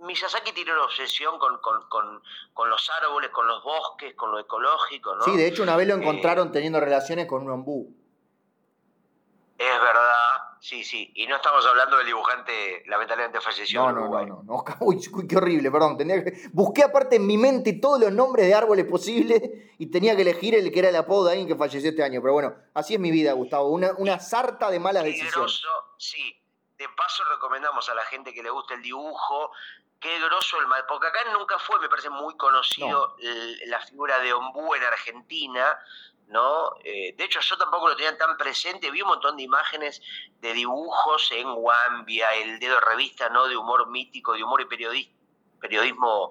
Miyazaki tiene una obsesión con, con, los árboles, con los bosques, con lo ecológico, ¿no? Sí, de hecho una vez lo eh, encontraron teniendo relaciones con un ombú. Es verdad, sí, sí. Y no estamos hablando del dibujante, lamentablemente falleció. No, no, no, no, Uy, qué horrible, perdón. Tenía Busqué aparte en mi mente todos los nombres de árboles posibles y tenía que elegir el que era el apodo de alguien que falleció este año. Pero bueno, así es mi vida, Gustavo. Una, una sarta de malas decisiones. sí. De paso recomendamos a la gente que le guste el dibujo, qué grosso el mal, porque acá nunca fue, me parece muy conocido la figura de Ombú en Argentina, ¿no? Eh, de hecho, yo tampoco lo tenía tan presente, vi un montón de imágenes de dibujos en Wambia, el dedo de revista, ¿no? De humor mítico, de humor y periodismo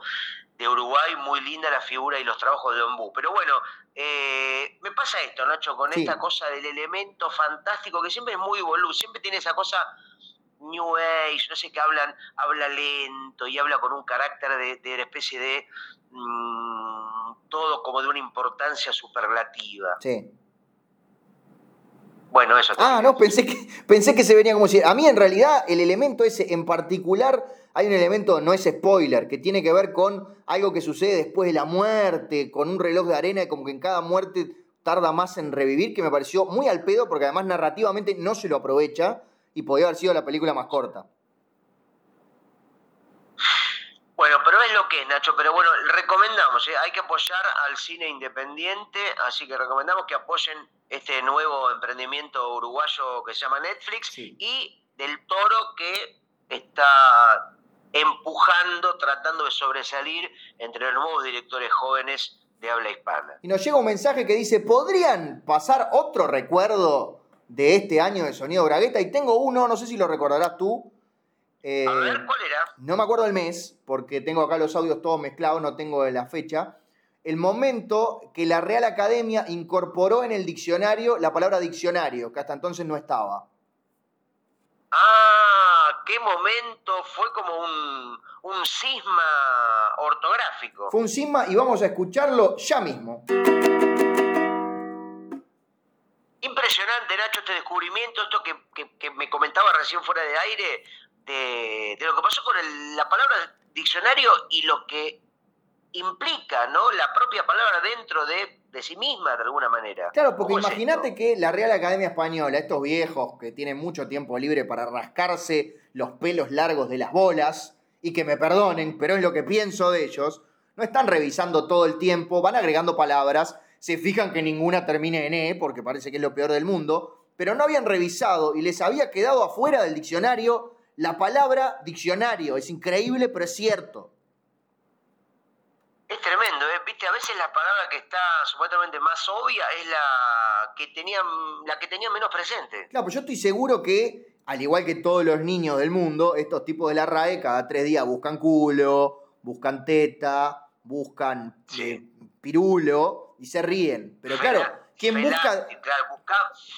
de Uruguay, muy linda la figura y los trabajos de Ombú. Pero bueno, eh, me pasa esto, Nacho, con esta cosa del elemento fantástico que siempre es muy boludo, siempre tiene esa cosa New Age, no sé qué hablan, habla lento y habla con un carácter de, de especie de mm, todo como de una importancia superlativa. Sí. Bueno, eso. Ah, no, pensé que, pensé que se venía como si. A mí, en realidad, el elemento ese en particular, hay un elemento, no es spoiler, que tiene que ver con algo que sucede después de la muerte, con un reloj de arena, y como que en cada muerte tarda más en revivir, que me pareció muy al pedo, porque además narrativamente no se lo aprovecha y podía haber sido la película más corta. Bueno, pero es lo que es, Nacho. Pero bueno, recomendamos, ¿eh? hay que apoyar al cine independiente, así que recomendamos que apoyen este nuevo emprendimiento uruguayo que se llama Netflix y del toro que está empujando, tratando de sobresalir entre los nuevos directores jóvenes de habla hispana. Y nos llega un mensaje que dice, ¿podrían pasar otro recuerdo de este año de Sonido Bragueta? Y tengo uno, no sé si lo recordarás tú. Eh, a ver, ¿cuál era? No me acuerdo el mes, porque tengo acá los audios todos mezclados, no tengo la fecha. El momento que la Real Academia incorporó en el diccionario la palabra diccionario, que hasta entonces no estaba. Ah, qué momento, fue como un, un cisma ortográfico. Fue un cisma y vamos a escucharlo ya mismo. Impresionante, Nacho, este descubrimiento, esto que, me comentaba recién fuera de aire, de, lo que pasó con la palabra diccionario y lo que implica, ¿no? La propia palabra dentro de, de sí misma, de alguna manera. Claro, porque imagínate que la Real Academia Española, estos viejos que tienen mucho tiempo libre para rascarse los pelos largos de las bolas, y que me perdonen, pero es lo que pienso de ellos, no están revisando todo el tiempo, van agregando palabras, se fijan que ninguna termine en E, porque parece que es lo peor del mundo, pero no habían revisado y les había quedado afuera del diccionario la palabra diccionario. Es increíble, pero es cierto. Es tremendo, ¿eh? Viste, a veces la palabra que está supuestamente más obvia es la que tenían, la que tenían menos presente. Claro, pues yo estoy seguro que, al igual que todos los niños del mundo, estos tipos de la RAE cada tres días buscan culo, buscan teta, buscan eh, pirulo y se ríen. Pero claro, ¿quién busca. Claro, busca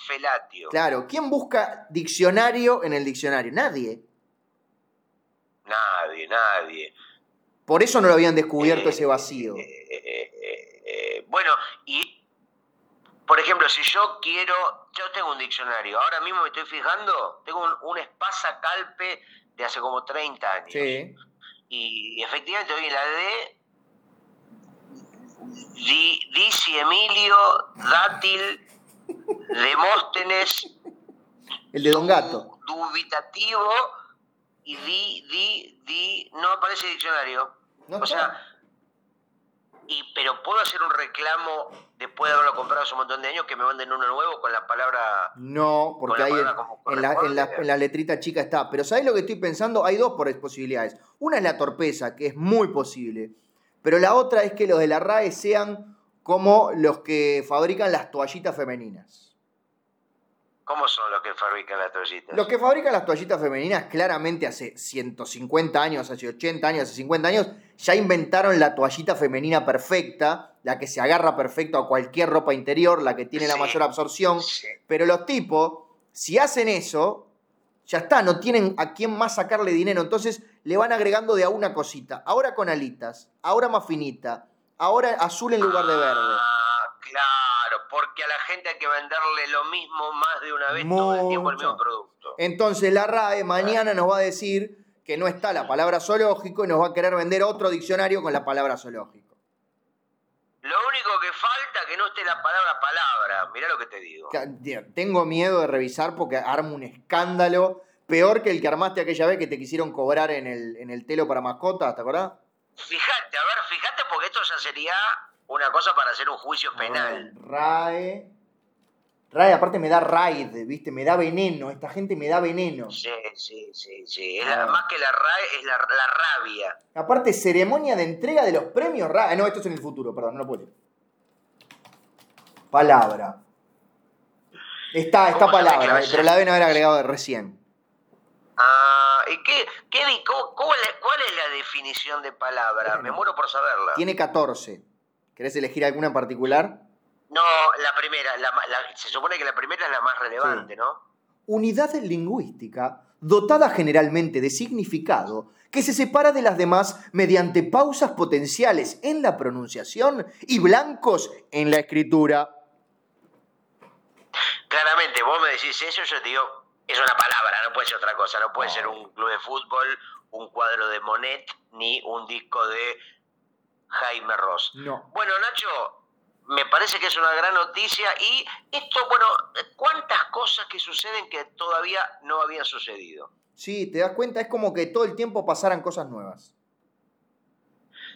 felatio. Claro, ¿quién busca diccionario en el diccionario? Nadie. Nadie, nadie. Por eso no lo habían descubierto ese vacío. Eh, eh, bueno, y por ejemplo, si yo quiero, yo tengo un diccionario, ahora mismo me estoy fijando, tengo un, un Espasa Calpe de hace como 30 años. Sí. Y efectivamente hoy en la D, Dici Emilio, Dátil, Demóstenes. El de Don Gato. Dubitativo y di, di, di, no aparece diccionario o sea, y, pero puedo hacer un reclamo después de haberlo comprado hace un montón de años que me manden uno nuevo con la palabra. No, porque ahí en, la, letrita chica está. Pero ¿sabes lo que estoy pensando? Hay dos posibilidades. Una es la torpeza, que es muy posible. Pero la otra es que los de la RAE sean como los que fabrican las toallitas femeninas. ¿Cómo son los que fabrican las toallitas? Los que fabrican las toallitas femeninas claramente hace 150 años, hace 80 años, hace 50 años, ya inventaron la toallita femenina perfecta, la que se agarra perfecto a cualquier ropa interior, la que tiene la mayor absorción. Pero los tipos, si hacen eso, ya está, no tienen a quién más sacarle dinero. Entonces le van agregando de a una cosita. Ahora con alitas, ahora más finita, ahora azul en lugar de verde. Ah, claro, porque a la gente hay que venderle lo mismo más de una vez todo el tiempo el mismo producto. Entonces la RAE mañana nos va a decir que no está la palabra zoológico y nos va a querer vender otro diccionario con la palabra zoológico. Lo único que falta es que no esté la palabra palabra, mirá lo que te digo. Tengo miedo de revisar porque arma un escándalo peor que el que armaste aquella vez que te quisieron cobrar en el, en el telo para mascotas, ¿te acordás? Fíjate, a ver, fíjate porque esto ya sería una cosa para hacer un juicio penal. RAE. RAE, aparte me da raid, ¿viste? Me da veneno. Esta gente me da veneno. Sí, sí, sí, sí. más que la RAE, es la, rabia. Aparte, ceremonia de entrega de los premios RAE. No, esto es en el futuro, perdón, no lo puedo decir. Palabra. Está, está palabra, pero la deben haber agregado de recién. Ah, ¿y qué, qué cuál, es, la definición de palabra? Me muero por saberla. Tiene 14. ¿Querés elegir alguna en particular? No, la primera. se supone que la primera es la más relevante, ¿no? Unidad lingüística dotada generalmente de significado que se separa de las demás mediante pausas potenciales en la pronunciación y blancos en la escritura. Claramente, vos me decís eso, yo te digo, es una palabra, no puede ser otra cosa, no puede ser un club de fútbol, un cuadro de Monet, ni un disco de Jaime Ross. No. Bueno, Nacho, me parece que es una gran noticia y esto, bueno, cuántas cosas que suceden que todavía no habían sucedido. Sí, te das cuenta, es como que todo el tiempo pasaran cosas nuevas.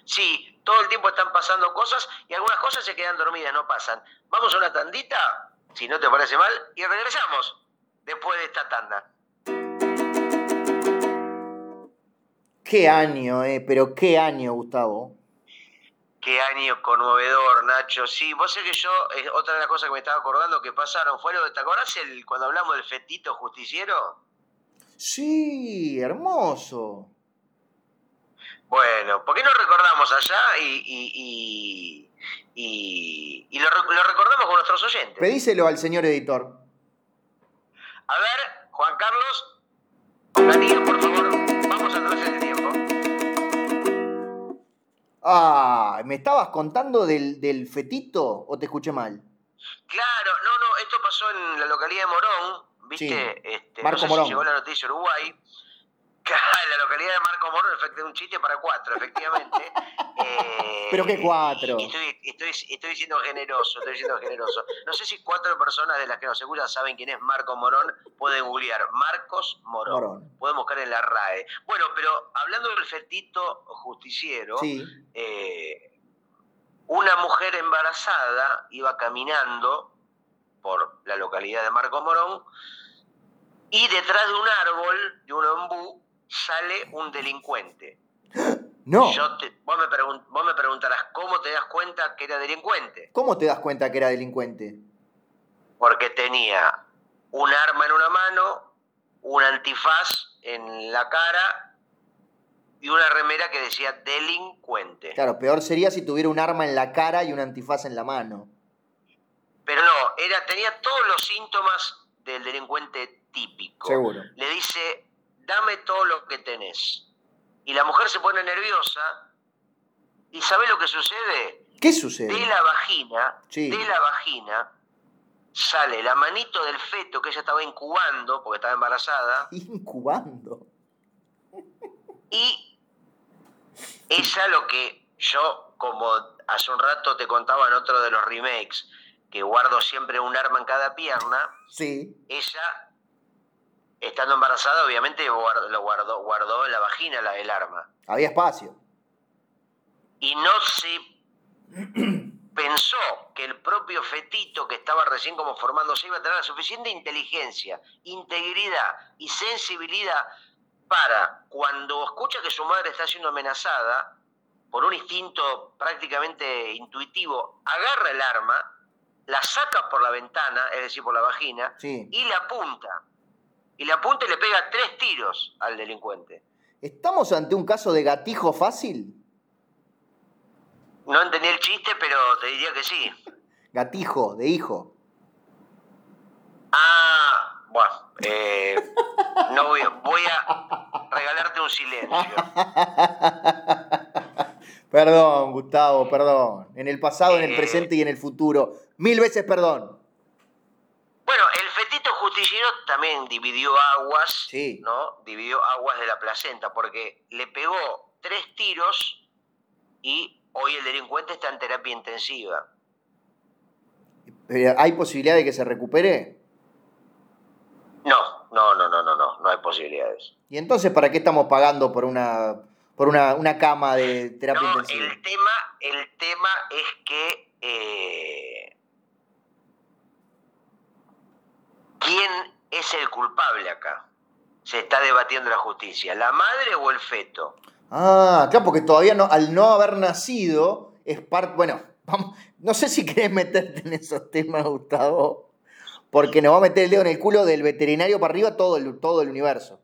Sí, todo el tiempo están pasando cosas y algunas cosas se quedan dormidas, no pasan. Vamos a una tandita, si no te parece mal, y regresamos después de esta tanda. Qué año, eh, pero qué año, Gustavo Qué año conmovedor, Nacho. Sí, vos sé que yo, otra de las cosas que me estaba acordando que pasaron fue lo de, ¿te acordás el, cuando hablamos del fetito justiciero? Sí, hermoso. Bueno, ¿por qué no recordamos allá y, y, lo, recordamos con nuestros oyentes? Pedíselo al señor editor. A ver, Juan Carlos, con por favor, Ah, ¿me estabas contando del, del fetito o te escuché mal? Claro, no, no, esto pasó en la localidad de Morón, ¿viste? Este, Marco Morón. llegó la noticia Uruguay la localidad de Marco Moro, efectivamente, un chiste para cuatro, efectivamente. Eh, ¿Pero qué cuatro? Estoy, estoy, siendo generoso, estoy siendo generoso. No sé si cuatro personas de las que nos escuchan saben quién es Marco Morón, pueden googlear Marcos Morón. Pueden buscar en la RAE. Bueno, pero hablando del fetito justiciero, eh, una mujer embarazada iba caminando por la localidad de Marco Morón y detrás de un árbol, de un ombú, sale un delincuente. No. vos, me preguntarás, ¿cómo te das cuenta que era delincuente? ¿Cómo te das cuenta que era delincuente? Porque tenía un arma en una mano, un antifaz en la cara y una remera que decía delincuente. Claro, peor sería si tuviera un arma en la cara y un antifaz en la mano. Pero no, era, tenía todos los síntomas del delincuente típico. Seguro. Le dice, dame todo lo que tenés. Y la mujer se pone nerviosa y ¿sabe lo que sucede? ¿Qué sucede? De la vagina, de la vagina sale la manito del feto que ella estaba incubando porque estaba embarazada. Incubando. Y ella lo que yo, como hace un rato te contaba en otro de los remakes, que guardo siempre un arma en cada pierna, sí. ella estando embarazada, obviamente lo guardó, guardó en la vagina la, el arma. Había espacio. Y no se pensó que el propio fetito que estaba recién como formándose iba a tener la suficiente inteligencia, integridad y sensibilidad para cuando escucha que su madre está siendo amenazada, por un instinto prácticamente intuitivo, agarra el arma, la saca por la ventana, es decir, por la vagina, y la apunta y le apunta y le pega tres tiros al delincuente. ¿Estamos ante un caso de gatijo fácil? No entendí el chiste, pero te diría que sí. Gatijo, de hijo. Ah, bueno, eh, no voy, voy a regalarte un silencio. perdón, Gustavo, perdón. En el pasado, en el eh, presente y en el futuro. Mil veces perdón. Fetito justiciero también dividió aguas, ¿no? Dividió aguas de la placenta, porque le pegó tres tiros y hoy el delincuente está en terapia intensiva. ¿Hay posibilidad de que se recupere? No, no, no, no, no, no, no hay posibilidades. ¿Y entonces para qué estamos pagando por una, por una, cama de terapia intensiva? El tema, el tema es que eh, ¿Quién es el culpable acá? Se está debatiendo la justicia, ¿la madre o el feto? Ah, claro, porque todavía no, al no haber nacido, es parte. Bueno, vamos, no sé si querés meterte en esos temas, Gustavo, porque nos va a meter el dedo en el culo del veterinario para arriba todo el, todo el universo.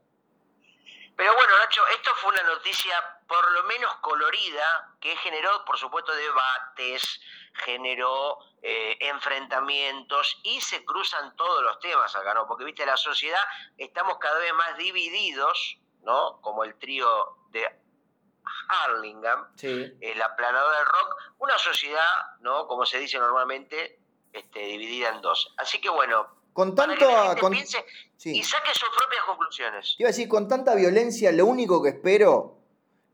Pero bueno, Nacho, esto fue una noticia por lo menos colorida que generó, por supuesto, debates, generó eh, enfrentamientos y se cruzan todos los temas acá, ¿no? Porque, viste, la sociedad estamos cada vez más divididos, ¿no? Como el trío de Harlingham, el aplanador del rock, una sociedad, ¿no? Como se dice normalmente, este, dividida en dos. Así que bueno, con tanto, y saque sus propias conclusiones. Iba a decir, con tanta violencia, lo único que espero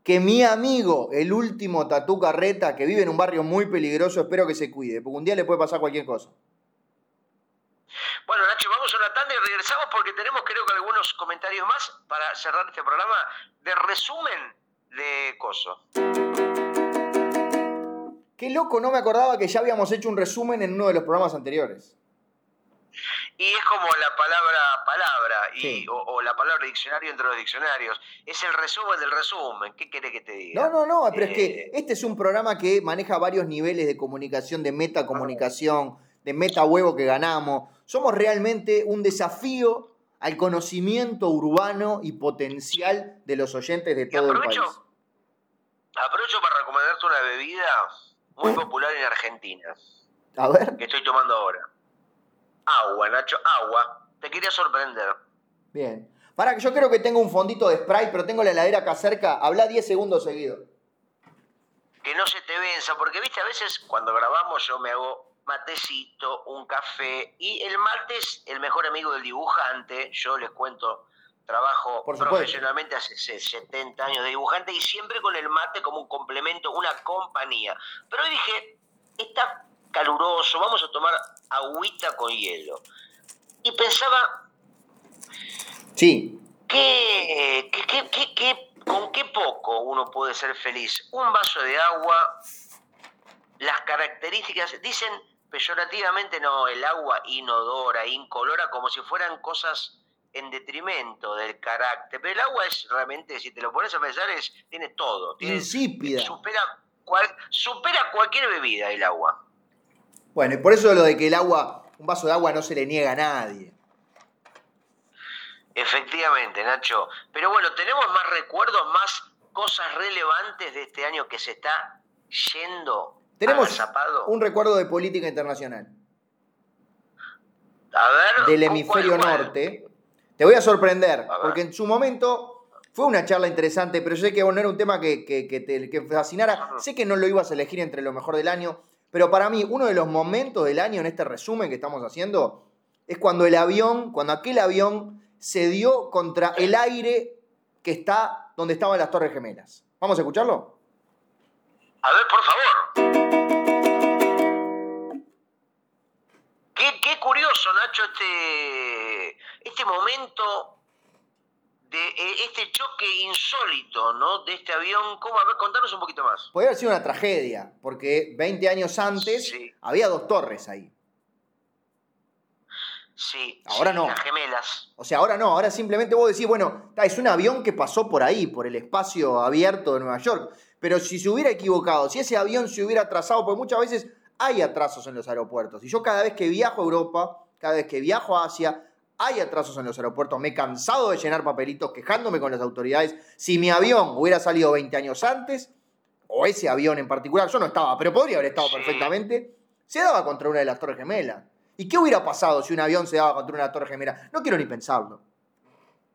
que mi amigo, el último Tatú Carreta, que vive en un barrio muy peligroso, espero que se cuide, porque un día le puede pasar cualquier cosa. Bueno, Nacho, vamos a una tanda y regresamos porque tenemos creo que algunos comentarios más para cerrar este programa de resumen de Coso. Qué loco, no me acordaba que ya habíamos hecho un resumen en uno de los programas anteriores. Y es como la palabra palabra y, o, la palabra diccionario entre los diccionarios. Es el resumen del resumen. ¿Qué querés que te diga? No, no, no, pero es que eh, este es un programa que maneja varios niveles de comunicación, de metacomunicación, de meta huevo que ganamos. Somos realmente un desafío al conocimiento urbano y potencial de los oyentes de todo el país. Aprovecho para recomendarte una bebida muy popular en Argentina. A ver. Que estoy tomando ahora. Agua, Nacho, agua. Te quería sorprender. Bien. Para que yo creo que tengo un fondito de spray, pero tengo la heladera acá cerca. Habla 10 segundos seguidos. Que no se te venza, porque viste, a veces cuando grabamos yo me hago matecito, un café, y el mate es el mejor amigo del dibujante. Yo les cuento, trabajo profesionalmente hace 70 años de dibujante y siempre con el mate como un complemento, una compañía. Pero hoy dije, está caluroso, vamos a tomar agüita con hielo. Y pensaba, sí. ¿qué, con qué poco uno puede ser feliz? Un vaso de agua, las características, dicen peyorativamente, no, el agua inodora, incolora, como si fueran cosas en detrimento del carácter. Pero el agua es realmente, si te lo pones a pensar, es, tiene todo. Tiene, Insípida. Supera, supera cualquier bebida el agua. Bueno, y por eso lo de que el agua, un vaso de agua no se le niega a nadie. Efectivamente, Nacho. Pero bueno, tenemos más recuerdos, más cosas relevantes de este año que se está yendo. Tenemos un recuerdo de política internacional. A ver. Del hemisferio norte. Te voy a sorprender, porque en su momento fue una charla interesante, pero yo sé que bueno, era un tema que, que, que te que fascinara. Sé que no lo ibas a elegir entre lo mejor del año, pero para mí, uno de los momentos del año en este resumen que estamos haciendo es cuando el avión, cuando aquel avión se dio contra el aire que está donde estaban las Torres Gemelas. ¿Vamos a escucharlo? A ver, por favor. Qué, qué curioso, Nacho, este, este momento de eh, este choque insólito, ¿no? De este avión. ¿Cómo? A ver, contanos un poquito más. Podría haber sido una tragedia, porque 20 años antes había dos torres ahí. Sí, ahora no. Las gemelas. O sea, ahora no, ahora simplemente vos decís, bueno, es un avión que pasó por ahí, por el espacio abierto de Nueva York. Pero si se hubiera equivocado, si ese avión se hubiera atrasado, porque muchas veces hay atrasos en los aeropuertos. Y yo cada vez que viajo a Europa, cada vez que viajo a Asia, hay atrasos en los aeropuertos, me he cansado de llenar papelitos quejándome con las autoridades. Si mi avión hubiera salido 20 años antes, o ese avión en particular, yo no estaba, pero podría haber estado perfectamente, se daba contra una de las torres gemelas. ¿Y qué hubiera pasado si un avión se daba contra una torre gemela? No quiero ni pensarlo.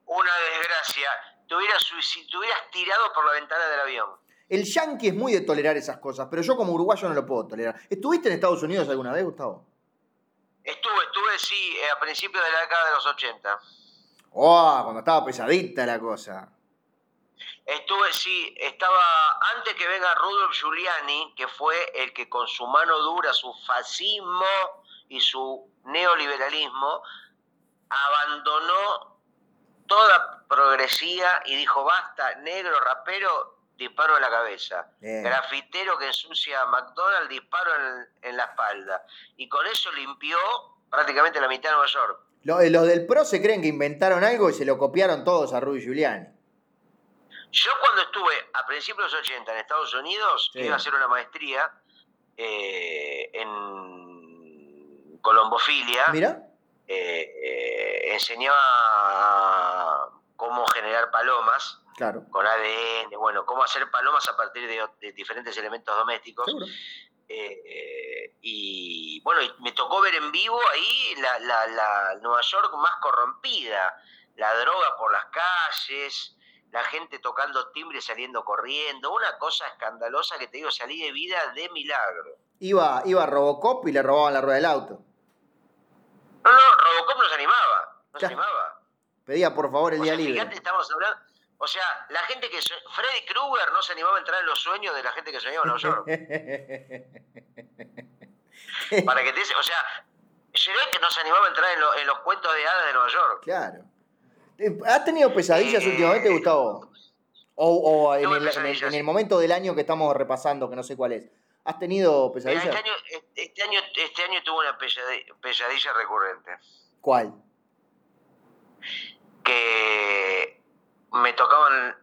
Una desgracia. Te hubieras, te hubieras tirado por la ventana del avión. El yankee es muy de tolerar esas cosas, pero yo como uruguayo no lo puedo tolerar. ¿Estuviste en Estados Unidos alguna vez, Gustavo? Estuve, estuve, sí, eh, a principios de la década de los 80. ¡Oh! Cuando estaba pesadita la cosa. Estuve, sí, estaba antes que venga Rudolf Giuliani, que fue el que con su mano dura, su fascismo y su neoliberalismo, abandonó toda progresía y dijo, basta, negro, rapero, disparo en la cabeza. Grafitero que ensucia a McDonald's, disparo en, la espalda. Y con eso limpió prácticamente la mitad de Nueva York. Los, eh, del PRO se creen que inventaron algo y se lo copiaron todos a Rudy Giuliani. Yo cuando estuve a principios de los 80 en Estados Unidos, iba a hacer una maestría eh, en colombofilia. Mira. Eh, enseñaba cómo generar palomas con ADN, bueno, cómo hacer palomas a partir de, diferentes elementos domésticos. Eh, y bueno, me tocó ver en vivo ahí la, la, Nueva York más corrompida, la droga por las calles, la gente tocando timbre saliendo corriendo, una cosa escandalosa que te digo, salí de vida de milagro. Iba, iba a Robocop y le robaban la rueda del auto. No, no, Robocop no se animaba, no se animaba. Pedía por favor el día libre. Fíjate, estamos hablando, o sea, la gente que. Freddy Krueger no se animaba a entrar en los sueños de la gente que soñaba en Nueva York. Para que te O sea, que no se animaba a entrar en, los cuentos de hadas de Nueva York. Claro. Eh, ¿Has tenido pesadillas eh, últimamente, Gustavo? O, en, el, momento del año que estamos repasando, que no sé cuál es. ¿Has tenido pesadillas? Este año, este año, este año tuve una pesadilla, recurrente. ¿Cuál? Que me tocaban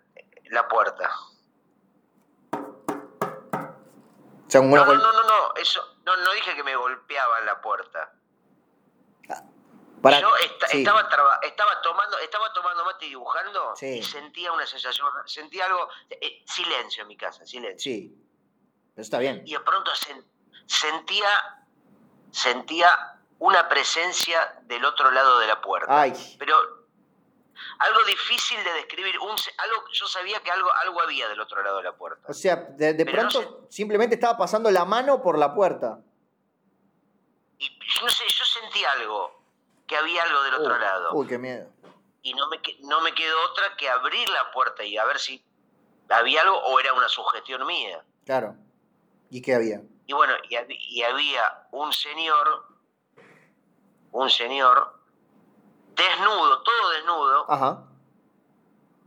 la puerta. no, no, no, no, eso, no, no dije que me golpeaban la puerta. Yo estaba, estaba, tomando, estaba tomando mate y dibujando y sentía una sensación, sentía algo, eh, silencio en mi casa, silencio. Sí, pero está bien. Y de pronto sentía, sentía una presencia del otro lado de la puerta. Ay. Pero algo difícil de describir, un, algo, yo sabía que algo, algo había del otro lado de la puerta. O sea, de, pronto simplemente estaba pasando la mano por la puerta. Y no sé, yo sentí algo que había algo del otro lado. Uy, qué miedo. Y no me, no me quedó otra que abrir la puerta y a ver si había algo o era una sugestión mía. Claro. ¿Y qué había? Y bueno, y, había un señor, un señor, desnudo, todo desnudo, Ajá.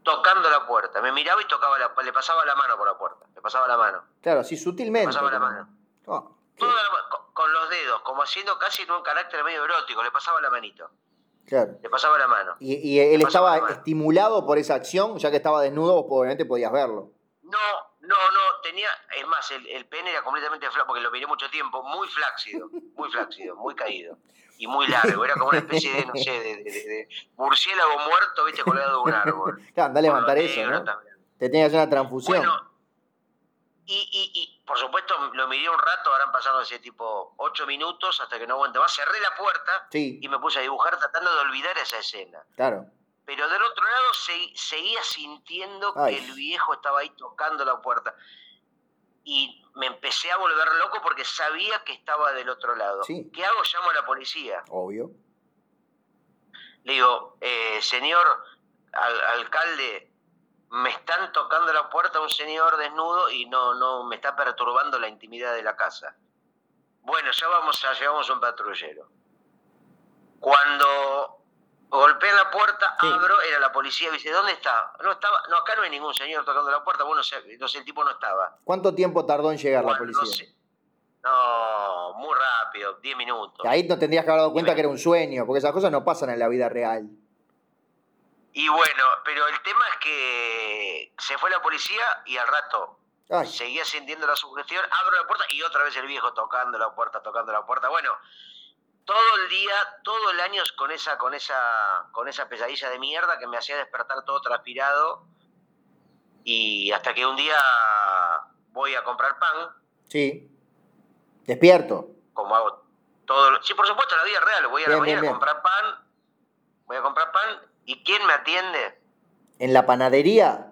tocando la puerta. Me miraba y tocaba la, le pasaba la mano por la puerta. Le pasaba la mano. Claro, sí, sutilmente. Le pasaba la mano. Oh, con los dedos, como haciendo casi un carácter medio erótico, le pasaba la manito. Claro. Le pasaba la mano. ¿Y, él estaba estimulado por esa acción? Ya que estaba desnudo, obviamente podías verlo. No, no, no, tenía, es más, el, pene era completamente flácido, porque lo miré mucho tiempo, muy flácido, muy flácido, muy caído y muy largo, era como una especie de, no sé, de, murciélago muerto, viste, colgado de un árbol. Claro, anda a levantar eso, ¿no? Te tenías que hacer una transfusión. y, y, y por supuesto, lo miré un rato, habrán pasado ese tipo ocho minutos hasta que no aguante más. Cerré la puerta y me puse a dibujar tratando de olvidar esa escena. Claro. Pero del otro lado seguía sintiendo que el viejo estaba ahí tocando la puerta. Y me empecé a volver loco porque sabía que estaba del otro lado. ¿Qué hago? Llamo a la policía. Obvio. Le digo, eh, señor alcalde, me están tocando la puerta un señor desnudo y no, no, me está perturbando la intimidad de la casa. Bueno, ya vamos a, llevamos un patrullero. Cuando golpeé la puerta, abro, era la policía, dice, ¿dónde está? No estaba, no, acá no hay ningún señor tocando la puerta, bueno, no sé, el tipo no estaba. ¿Cuánto tiempo tardó en llegar la policía? No, muy rápido, 10 minutos. Ahí no tendrías que haber dado cuenta que era un sueño, porque esas cosas no pasan en la vida real. Y bueno, pero el tema es que se fue la policía y al rato seguía sintiendo la sugestión, abro la puerta y otra vez el viejo tocando la puerta, tocando la puerta. Bueno, todo el día, todo el año con esa, con esa, con esa pesadilla de mierda que me hacía despertar todo transpirado. Y hasta que un día voy a comprar pan. Sí. Despierto. Como hago todo. Sí, por supuesto, la vida real. Voy a la mañana a comprar pan. Voy a comprar pan ¿Y quién me atiende? ¿En la panadería?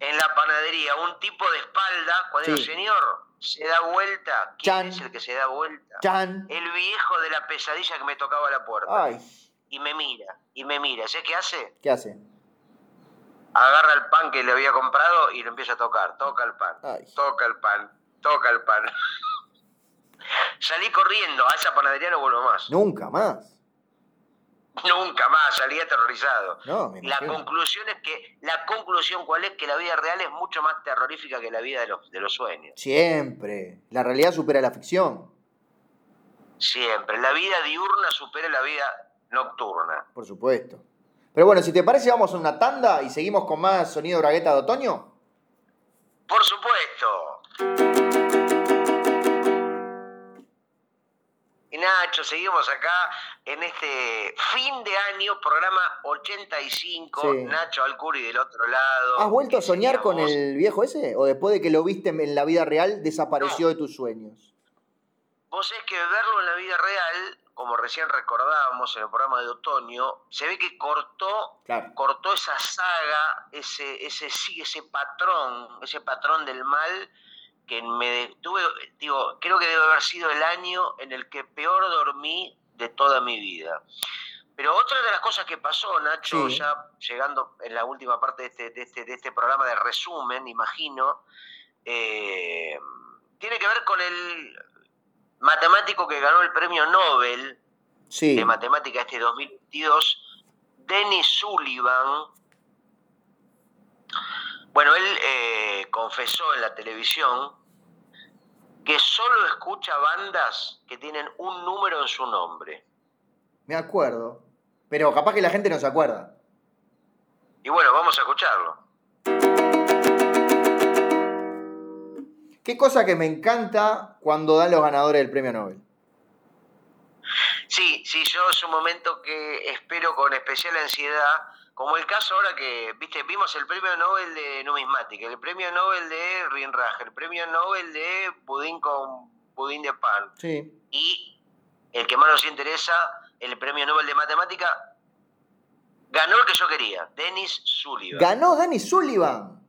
En la panadería, un tipo de espalda, cuando el señor se da vuelta, ¿quién es el que se da vuelta? Chan. El viejo de la pesadilla que me tocaba la puerta. Ay. Y me mira, y me mira. ¿Sé qué hace? ¿Qué hace? Agarra el pan que le había comprado y lo empieza a tocar. Toca el pan, toca el pan, toca el pan. Salí corriendo, a esa panadería no vuelvo más. Nunca más. Nunca más, salí aterrorizado. No, la conclusión es que, la conclusión cuál es que la vida real es mucho más terrorífica que la vida de los, de los sueños. Siempre. La realidad supera la ficción. Siempre. La vida diurna supera la vida nocturna. Por supuesto. Pero bueno, si te parece, vamos a una tanda y seguimos con más sonido bragueta de otoño. Por supuesto. Nacho, seguimos acá en este fin de año, programa 85, Nacho Alcuri del otro lado. ¿Has vuelto a soñar con el viejo ese? ¿O después de que lo viste en la vida real desapareció de tus sueños? Vos es que verlo en la vida real, como recién recordábamos en el programa de otoño, se ve que cortó, cortó esa saga, ese, ese, ese patrón, ese patrón del mal que me detuve, digo, creo que debe haber sido el año en el que peor dormí de toda mi vida. Pero otra de las cosas que pasó, Nacho, ya llegando en la última parte de este, de este, de este programa de resumen, imagino, eh, tiene que ver con el matemático que ganó el premio Nobel de matemática este 2022, Dennis Sullivan, bueno, él eh, confesó en la televisión que solo escucha bandas que tienen un número en su nombre. Me acuerdo. Pero capaz que la gente no se acuerda. Y bueno, vamos a escucharlo. ¿Qué cosa que me encanta cuando dan los ganadores del premio Nobel? Sí, sí, yo es un momento que espero con especial ansiedad, como el caso ahora que, viste, vimos el premio Nobel de numismática, el premio Nobel de Rinraje, el premio Nobel de pudín con pudín de pan. Sí. Y el que más nos interesa, el premio Nobel de matemática, ganó el que yo quería, Dennis Sullivan. Ganó Dennis Sullivan.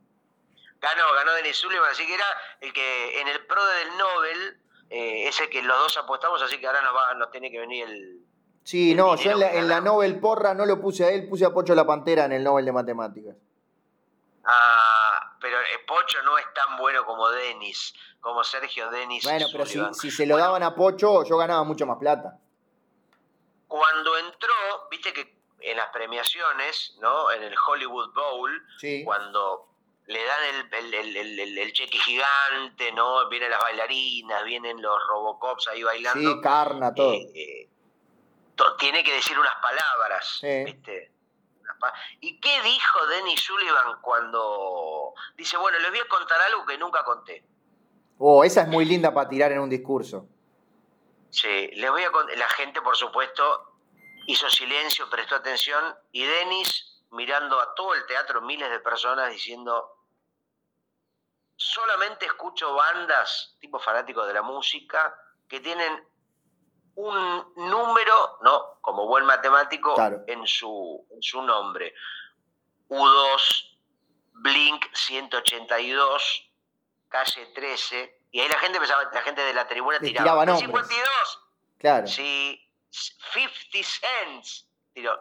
Ganó, ganó Denis Sullivan, así que era el que en el pro del Nobel, eh, ese que los dos apostamos, así que ahora nos, va, nos tiene que venir el... Sí, no, yo en la, Nobel porra no lo puse a él, puse a Pocho la Pantera en el Nobel de Matemáticas. Ah, pero eh, Pocho no es tan bueno como Denis, como Sergio Denis. Bueno, pero si, si, se lo daban a Pocho, yo ganaba mucho más plata. Cuando entró, viste que en las premiaciones, ¿no? En el Hollywood Bowl, cuando le dan el, el, cheque gigante, ¿no? Vienen las bailarinas, vienen los Robocops ahí bailando. Sí, carna, todo. Eh, eh, tiene que decir unas palabras, ¿viste? ¿Y qué dijo Dennis Sullivan cuando dice, bueno, les voy a contar algo que nunca conté? Oh, esa es muy linda para tirar en un discurso. Sí, les voy a contar. La gente, por supuesto, hizo silencio, prestó atención y Dennis mirando a todo el teatro, miles de personas diciendo, solamente escucho bandas, tipo fanáticos de la música, que tienen un número, ¿no? Como buen matemático, en, su, en su nombre. U2, Blink 182, calle 13, y ahí la gente empezaba, la gente de la tribuna tiraba. 52. Claro. Sí, 50 cents. Tiró.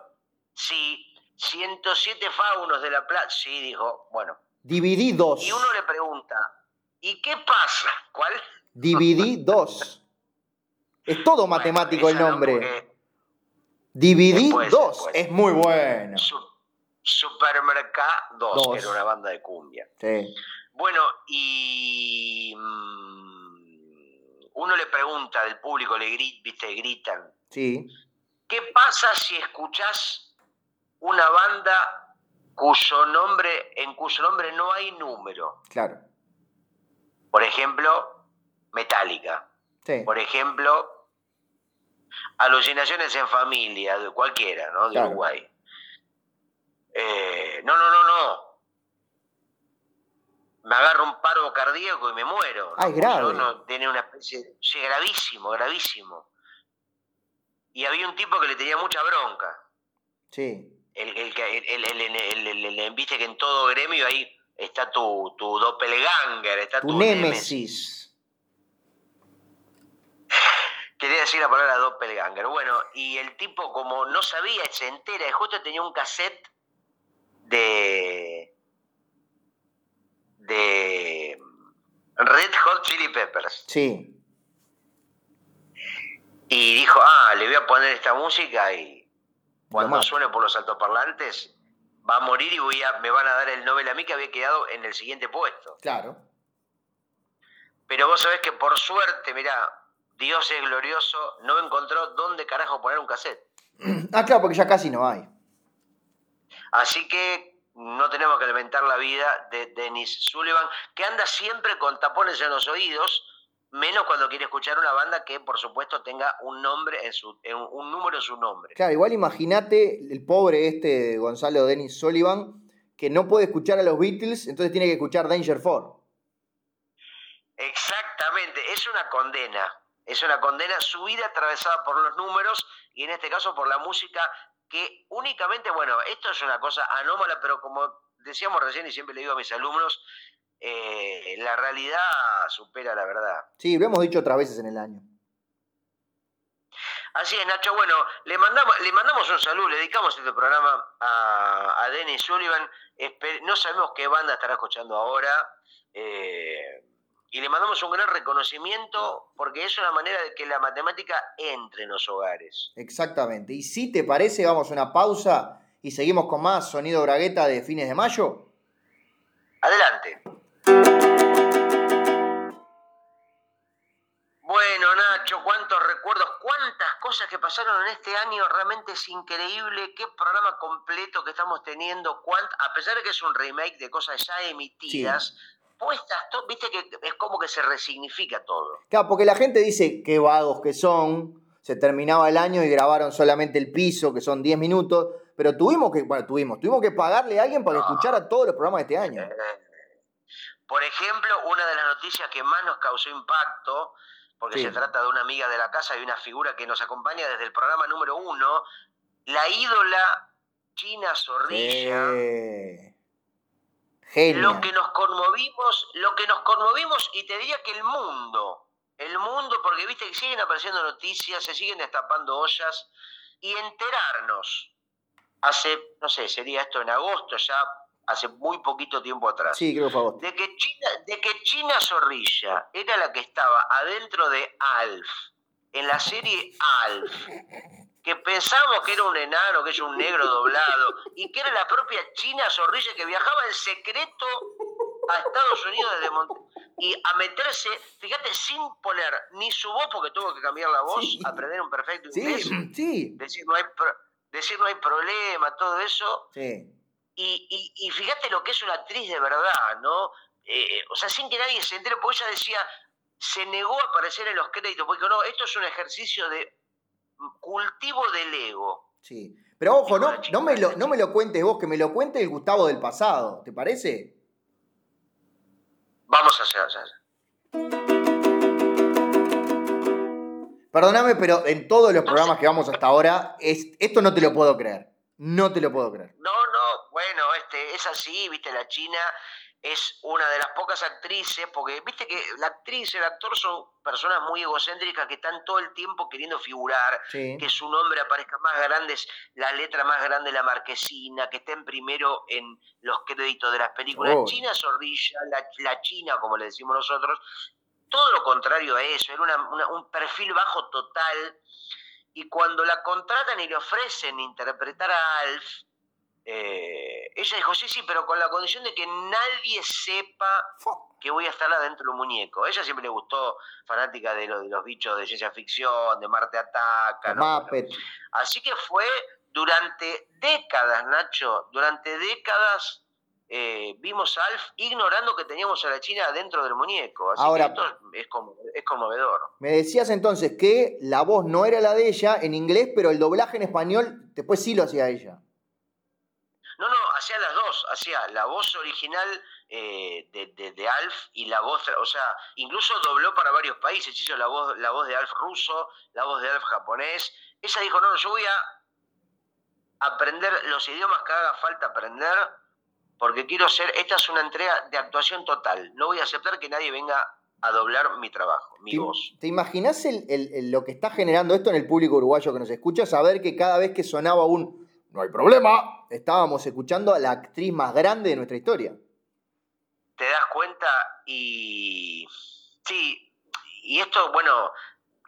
Sí, 107 faunos de la plaza. Sí, dijo, bueno, Dividí dos. Y uno le pregunta, ¿y qué pasa? ¿Cuál? Dividí dos. Es todo matemático el nombre. Dividí dos. Es muy bueno. Supermercado 2, que era una banda de cumbia. Sí. Bueno, y mm, uno le pregunta del público, le viste, gritan. Sí. ¿Qué pasa si escuchás una banda cuyo nombre, en cuyo nombre no hay número. Claro. Por ejemplo, Metallica. Sí. Por ejemplo, Alucinaciones en Familia, de cualquiera, ¿no? De Uruguay. Eh, no, no, no, no. Me agarro un paro cardíaco y me muero. Ah, grave. No, tiene una especie. Sí, gravísimo, gravísimo. Y había un tipo que le tenía mucha bronca. Sí el, el, el, viste que en todo gremio ahí está tu, tu doppelganger, está tu, némesis. Quería decir la palabra doppelganger. Bueno, y el tipo como no sabía, se entera, y justo tenía un cassette de de Red Hot Chili Peppers. Sí. Y dijo, ah, le voy a poner esta música y cuando suene por los altoparlantes, va a morir y voy a, me van a dar el Nobel a mí que había quedado en el siguiente puesto. Claro. Pero vos sabés que por suerte, mirá, Dios es glorioso, no encontró dónde carajo poner un cassette. Ah, claro, porque ya casi no hay. Así que no tenemos que lamentar la vida de Dennis Sullivan, que anda siempre con tapones en los oídos, menos cuando quiere escuchar una banda que por supuesto tenga un nombre en su un número en su nombre. Claro, igual imagínate el pobre este Gonzalo Dennis Sullivan que no puede escuchar a los Beatles, entonces tiene que escuchar Danger Four. Exactamente, es una condena, es una condena su vida atravesada por los números y en este caso por la música que únicamente, bueno, esto es una cosa anómala, pero como decíamos recién y siempre le digo a mis alumnos, eh, la realidad supera la verdad. Sí, lo hemos dicho otras veces en el año. Así es, Nacho. Bueno, le mandamos, le mandamos un saludo, le dedicamos este programa a, a Dennis Sullivan. no sabemos qué banda estará escuchando ahora. Eh, y le mandamos un gran reconocimiento porque es una manera de que la matemática entre en los hogares. Exactamente. Y si te parece, vamos a una pausa y seguimos con más sonido bragueta de fines de mayo. Adelante. Bueno, Nacho, cuántos recuerdos, cuántas cosas que pasaron en este año, realmente es increíble. Qué programa completo que estamos teniendo. a pesar de que es un remake de cosas ya emitidas, puestas, viste que es como que se resignifica todo. Claro, porque la gente dice qué vagos que son. Se terminaba el año y grabaron solamente el piso, que son 10 minutos. Pero tuvimos que, bueno, tuvimos, tuvimos que pagarle a alguien para escuchar a todos los programas de este año. Por ejemplo, una de las noticias que más nos causó impacto porque se trata de una amiga de la casa y una figura que nos acompaña desde el programa número uno, la ídola China Zorrilla. Lo que nos conmovimos, lo que nos conmovimos, y te diría que el mundo, el mundo, porque viste que siguen apareciendo noticias, se siguen destapando ollas, y enterarnos, hace, no sé, sería esto en agosto ya, hace muy poquito tiempo atrás. Sí, creo favor. De que China, de que China Zorrilla era la que estaba adentro de Alf, en la serie Alf, que pensábamos que era un enano, que era un negro doblado, y que era la propia China Zorrilla que viajaba en secreto a Estados Unidos desde y a meterse, fíjate, sin poner ni su voz, porque tuvo que cambiar la voz, aprender un perfecto inglés, sí, Decir, no hay decir no hay problema, todo eso. Sí y, y, fíjate lo que es una actriz de verdad, ¿no? Eh, o sea, sin que nadie se entere, porque ella decía, se negó a aparecer en los créditos, porque no, esto es un ejercicio de cultivo del ego. Sí, pero ojo, no, no, me lo, no me lo cuentes vos, que me lo cuente el Gustavo del pasado, ¿te parece? Vamos a hacer, hacer. Perdóname, pero en todos los programas que vamos hasta ahora, es, esto no te lo puedo creer. No te lo puedo creer. No, no, bueno, este, es así, viste, la China es una de las pocas actrices, porque viste que la actriz el actor son personas muy egocéntricas que están todo el tiempo queriendo figurar, que su nombre aparezca más grande, la letra más grande de la marquesina, que estén primero en los créditos de las películas. China Zorrilla, la, China, como le decimos nosotros, todo lo contrario a eso, era un perfil bajo total. Y cuando la contratan y le ofrecen interpretar a Alf, eh, ella dijo, sí, sí, pero con la condición de que nadie sepa que voy a estar adentro del muñeco. ella siempre le gustó, fanática de, de los bichos de ciencia ficción, de Marte Ataca. ¿no? Así que fue durante décadas, Nacho, durante décadas eh, vimos a Alf ignorando que teníamos a la China dentro del muñeco. Así Ahora, que esto es, es, conmovedor. Me decías entonces que la voz no era la de ella en inglés, pero el doblaje en español después sí lo hacía ella. No, no, hacía las dos, hacía la voz original eh, de, Alf y la voz, o sea, incluso dobló para varios países, hizo la voz, la voz de Alf ruso, la voz de Alf japonés. Ella dijo, no, no, yo voy a aprender los idiomas que haga falta aprender porque quiero ser, esta es una entrega de actuación total, no voy a aceptar que nadie venga a doblar mi trabajo, mi voz. ¿Te imaginas lo que está generando esto en el público uruguayo que nos escucha? Saber que cada vez que sonaba un no hay problema, estábamos escuchando a la actriz más grande de nuestra historia. Te das cuenta y sí, y esto, bueno,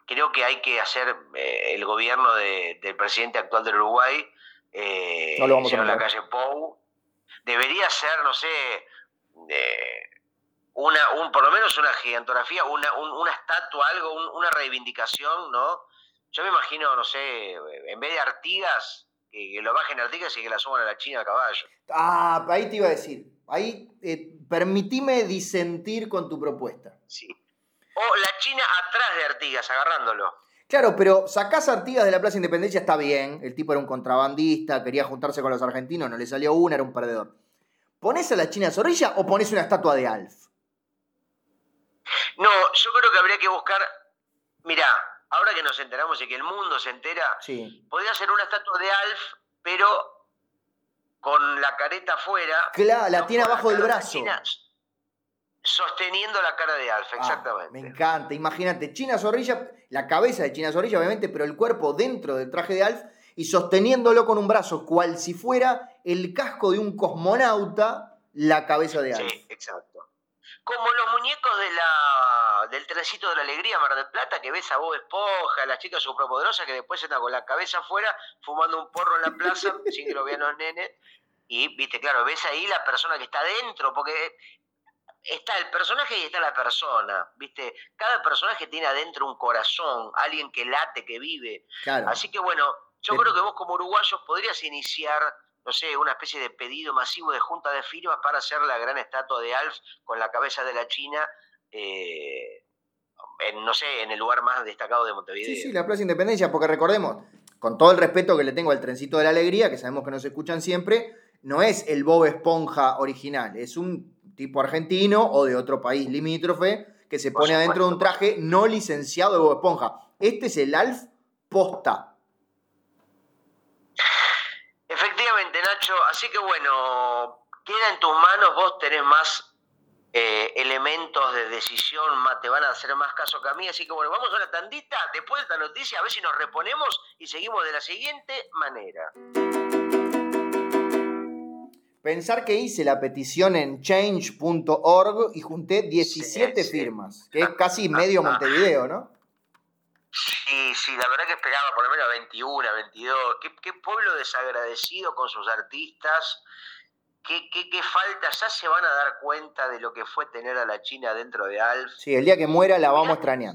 creo que hay que hacer eh, el gobierno del presidente actual del Uruguay, eh, no lo vamos a la calle Pou, debería ser, no sé, una, un, por lo menos una gigantografía, una, una estatua, algo, una reivindicación, ¿no? Yo me imagino, no sé, en vez de Artigas, que, lo bajen Artigas y que la suban a la China a caballo. Ah, ahí te iba a decir. Ahí eh, permitime disentir con tu propuesta. Sí. O la China atrás de Artigas, agarrándolo. Claro, pero sacás a Artigas de la Plaza Independencia, está bien. El tipo era un contrabandista, quería juntarse con los argentinos, no le salió una, era un perdedor. ¿Pones a la China Zorrilla o pones una estatua de Alf? No, yo creo que habría que buscar. Mirá, ahora que nos enteramos y que el mundo se entera, podría ser una estatua de Alf, pero con la careta afuera. Claro, la tiene abajo del brazo. Sosteniendo la cara de Alf, ah, exactamente. me encanta. Imagínate, China Zorrilla, la cabeza de China Zorrilla, obviamente, pero el cuerpo dentro del traje de Alf y sosteniéndolo con un brazo, cual si fuera el casco de un cosmonauta, la cabeza de Alf. Sí, exacto. Como los muñecos de la, del trencito de la alegría, Mar del Plata, que ves a Bob Esponja, a las chicas superpoderosas que después están con la cabeza afuera, fumando un porro en la plaza, sin que lo vean los nenes. Y, viste, claro, ves ahí la persona que está dentro, porque está el personaje y está la persona, ¿viste? Cada personaje tiene adentro un corazón, alguien que late, que vive. Así que bueno, yo creo que vos como uruguayos podrías iniciar, no sé, una especie de pedido masivo de junta de firmas para hacer la gran estatua de Alf con la cabeza de la China. Eh, en, no sé, en el lugar más destacado de Montevideo. Sí, sí, la Plaza Independencia, porque recordemos, con todo el respeto que le tengo al trencito de la alegría, que sabemos que nos escuchan siempre, no es el Bob Esponja original, es un tipo argentino o de otro país limítrofe que se pone adentro de un traje no licenciado de Bob Esponja. Este es el Alf posta. Efectivamente, Nacho. Así que bueno, queda en tus manos, vos tenés más eh, elementos de decisión, más, te van a hacer más caso que a mí. Así que bueno, vamos a una tandita después de esta noticia, a ver si nos reponemos y seguimos de la siguiente manera. Pensar que hice la petición en change.org y junté 17 firmas, que es casi medio Montevideo, ¿no? Sí, sí, la verdad que esperaba por lo menos 21, 22. Qué, qué pueblo desagradecido con sus artistas. ¿Qué, qué, qué falta? Ya se van a dar cuenta de lo que fue tener a la China dentro de Alf. Sí, el día que muera la vamos a extrañar.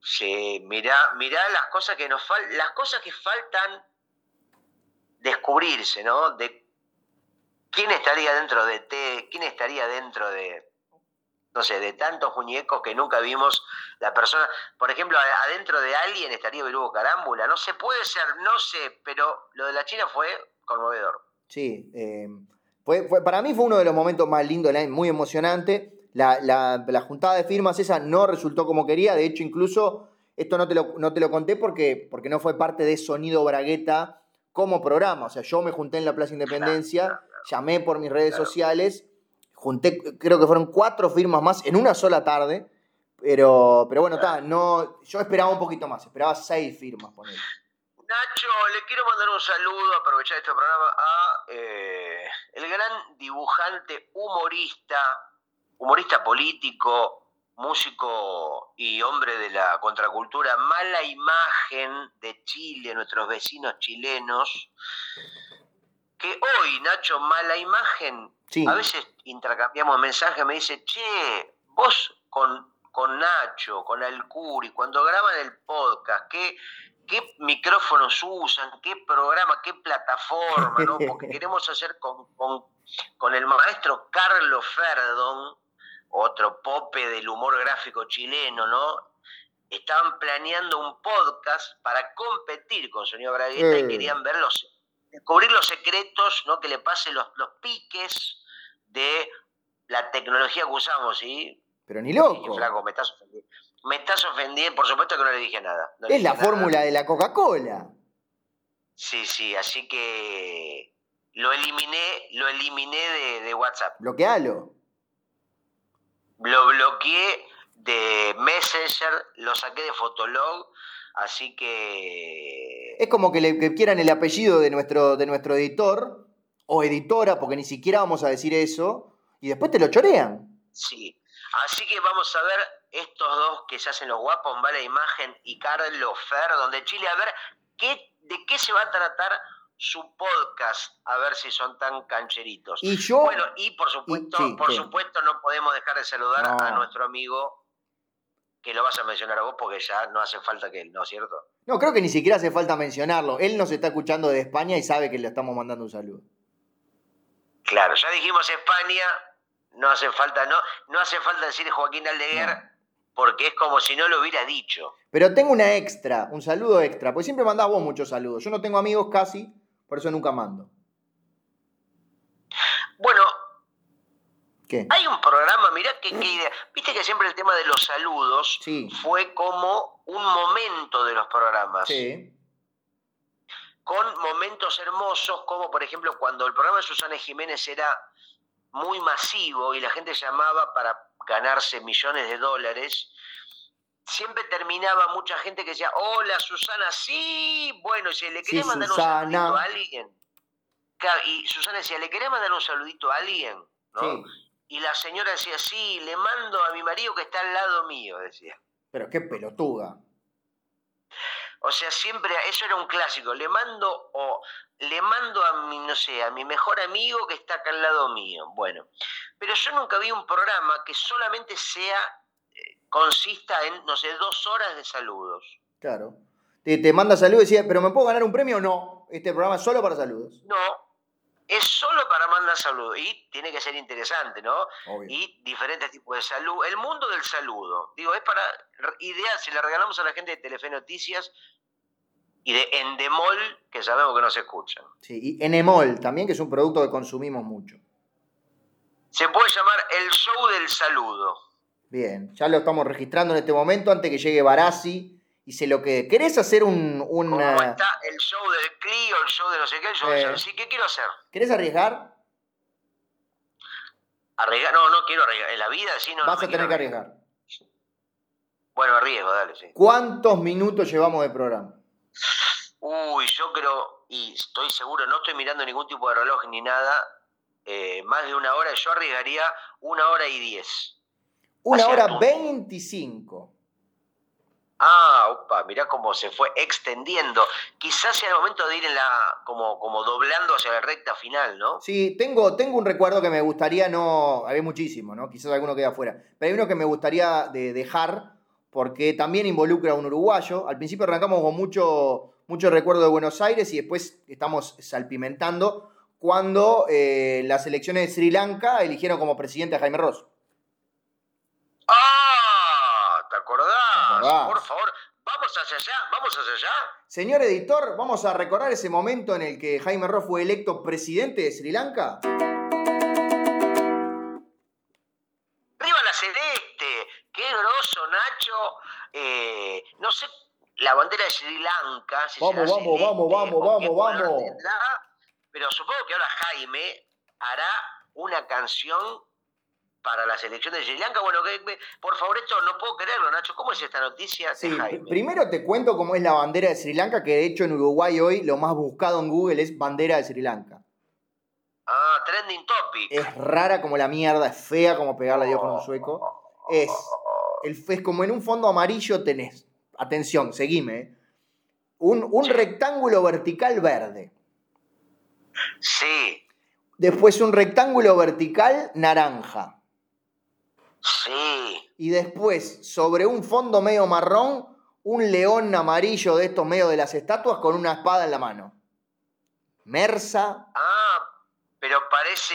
Sí, mirá, mirá las cosas que nos faltan, las cosas que faltan descubrirse, ¿no? De quién estaría dentro de T, quién estaría dentro de, no sé, de tantos muñecos que nunca vimos la persona. Por ejemplo, adentro de alguien estaría Berugo Carámbula. No se puede ser, no sé, pero lo de la China fue conmovedor. Sí, eh, fue, para mí fue uno de los momentos más lindos, muy emocionante. La, la, juntada de firmas esa no resultó como quería, de hecho incluso esto no te lo, no te lo conté porque, porque no fue parte de Sonido Bragueta como programa, o sea, yo me junté en la Plaza Independencia, llamé por mis redes sociales, junté, creo que fueron cuatro firmas más en una sola tarde, pero, pero bueno, está, no, yo esperaba un poquito más, esperaba seis firmas, por Nacho, le quiero mandar un saludo, aprovechar este programa, a eh, el gran dibujante, humorista, humorista político, músico y hombre de la contracultura, mala imagen de Chile, nuestros vecinos chilenos, que hoy, Nacho, mala imagen, a veces intercambiamos mensajes, me dice, che, vos con, con Nacho, con Alcuri, cuando graban el podcast, ¿qué, qué micrófonos usan, qué programa, qué plataforma, ¿no? Porque queremos hacer con, con, con el maestro Carlos Ferdon, otro pope del humor gráfico chileno, ¿no? Estaban planeando un podcast para competir con Sonido Bragueta y querían ver los, descubrir los secretos, ¿no? Que le pasen los, los piques de la tecnología que usamos, ¿sí? Pero ni loco. flaco, me estás ofendiendo. Me estás ofendiendo, por supuesto que no le dije nada. es la fórmula de la Coca-Cola. Sí, sí, así que lo eliminé, lo eliminé de, de WhatsApp. Bloquealo lo bloqueé de Messenger, lo saqué de Fotolog, así que... Es como que le quieran el apellido de nuestro, de nuestro editor o editora, porque ni siquiera vamos a decir eso, y después te lo chorean. Sí, así que vamos a ver estos dos que se hacen los guapos, Vale Imagen y Carlos Fer, donde Chile, a ver qué, de qué se va a tratar su podcast a ver si son tan cancheritos. Y yo. Bueno, y por supuesto, por supuesto, no podemos dejar de saludar a nuestro amigo que lo vas a mencionar a vos porque ya no hace falta que él, ¿no es cierto? No, creo que ni siquiera hace falta mencionarlo. Él nos está escuchando de España y sabe que le estamos mandando un saludo. Claro, ya dijimos España, no hace falta, no, no hace falta decir Joaquín Aldeguer. Porque es como si no lo hubiera dicho. Pero tengo una extra, un saludo extra, porque siempre mandás vos muchos saludos. Yo no tengo amigos casi, por eso nunca mando. Bueno, ¿Qué? hay un programa, mirá qué, idea. Viste que siempre el tema de los saludos fue como un momento de los programas. Sí. Con momentos hermosos, como por ejemplo cuando el programa de Susana Jiménez era muy masivo y la gente llamaba para ganarse millones de dólares siempre terminaba mucha gente que decía, hola Susana, sí, bueno, si le quería mandar un saludito a alguien, y Susana decía, ¿le quería mandar un saludito a alguien? ¿no? Y la señora decía, sí, le mando a mi marido que está al lado mío, decía. Pero qué pelotuda. O sea, siempre, eso era un clásico, le mando o le mando a mi, no sé, a mi mejor amigo que está acá al lado mío. Bueno, pero yo nunca vi un programa que solamente sea, eh, consista en, no sé, dos horas de saludos. Claro. Te, te manda saludos y decía, ¿pero me puedo ganar un premio o no? Este programa es solo para saludos. No, es solo para mandar saludos y tiene que ser interesante, ¿no? Y diferentes tipos de salud. El mundo del saludo, digo, es para ideal, si le regalamos a la gente de Telefe Noticias y de Endemol, que sabemos que no se escuchan. Sí, y Enemol también, que es un producto que consumimos mucho. Se puede llamar el show del saludo. Bien, ya lo estamos registrando en este momento antes que llegue Barassi y lo que. ¿Querés hacer un. un ¿Cómo está el show del Clio, el show de no sé qué? El show eh, Sí, ¿qué quiero hacer? ¿Querés arriesgar? Arriesgar, no, no quiero arriesgar. En la vida sí no. Vas a tener que arriesgar. Bueno, arriesgo, dale, sí. ¿Cuántos minutos llevamos de programa? Uy, yo creo, y estoy seguro, no estoy mirando ningún tipo de reloj ni nada, eh, más de una hora, yo arriesgaría una hora y diez. Una hora veinticinco. Ah, opa, mirá cómo se fue extendiendo. Quizás sea el momento de ir en la, como, como doblando hacia la recta final, ¿no? Sí, tengo, tengo un recuerdo que me gustaría no. Hay muchísimo, ¿no? Quizás alguno quede afuera. Pero hay uno que me gustaría de dejar, porque también involucra a un uruguayo. Al principio arrancamos con mucho, mucho recuerdo de Buenos Aires y después estamos salpimentando cuando eh, las elecciones de Sri Lanka eligieron como presidente a Jaime Ross. Por favor, vamos hacia allá, vamos hacia allá. Señor editor, vamos a recordar ese momento en el que Jaime Ross fue electo presidente de Sri Lanka. ¡Viva la celeste! ¡Qué groso, Nacho! Eh, no sé, la bandera de Sri Lanka. vamos, vamos, vamos, vamos, vamos, vamos. Pero supongo que ahora Jaime hará una canción para la selección de Sri Lanka. Bueno, por favor, esto no puedo creerlo, Nacho. ¿Cómo es esta noticia? Sí, primero te cuento cómo es la bandera de Sri Lanka, que de hecho en Uruguay hoy lo más buscado en Google es bandera de Sri Lanka. Ah, trending topic. Es rara como la mierda, es fea como pegarle a Dios con un sueco. Es, es como en un fondo amarillo tenés, atención, seguime, ¿eh? un, un rectángulo vertical verde. Sí. Después un rectángulo vertical naranja. Sí. Y después, sobre un fondo medio marrón, un león amarillo de estos medio de las estatuas con una espada en la mano. Mersa. Ah, pero parece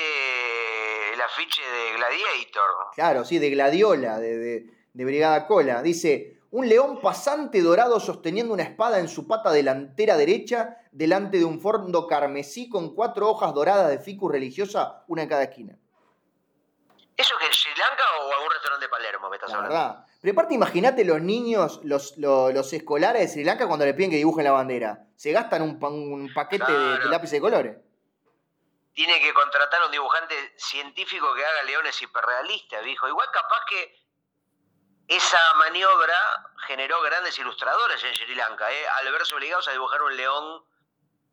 el afiche de Gladiator. Claro, sí, de Gladiola, de, de Brigada Cola. Dice, un león pasante dorado sosteniendo una espada en su pata delantera derecha delante de un fondo carmesí con cuatro hojas doradas de ficus religiosa, una en cada esquina. ¿Eso que en Sri Lanka o algún restaurante de Palermo me estás la hablando? Verdad. Pero aparte, imagínate los niños, los, los, escolares de Sri Lanka cuando le piden que dibujen la bandera. Se gastan un, un paquete de, lápices de colores. Tiene que contratar a un dibujante científico que haga leones hiperrealistas, dijo. Igual capaz que esa maniobra generó grandes ilustradores en Sri Lanka, ¿eh? al verse obligados a dibujar un león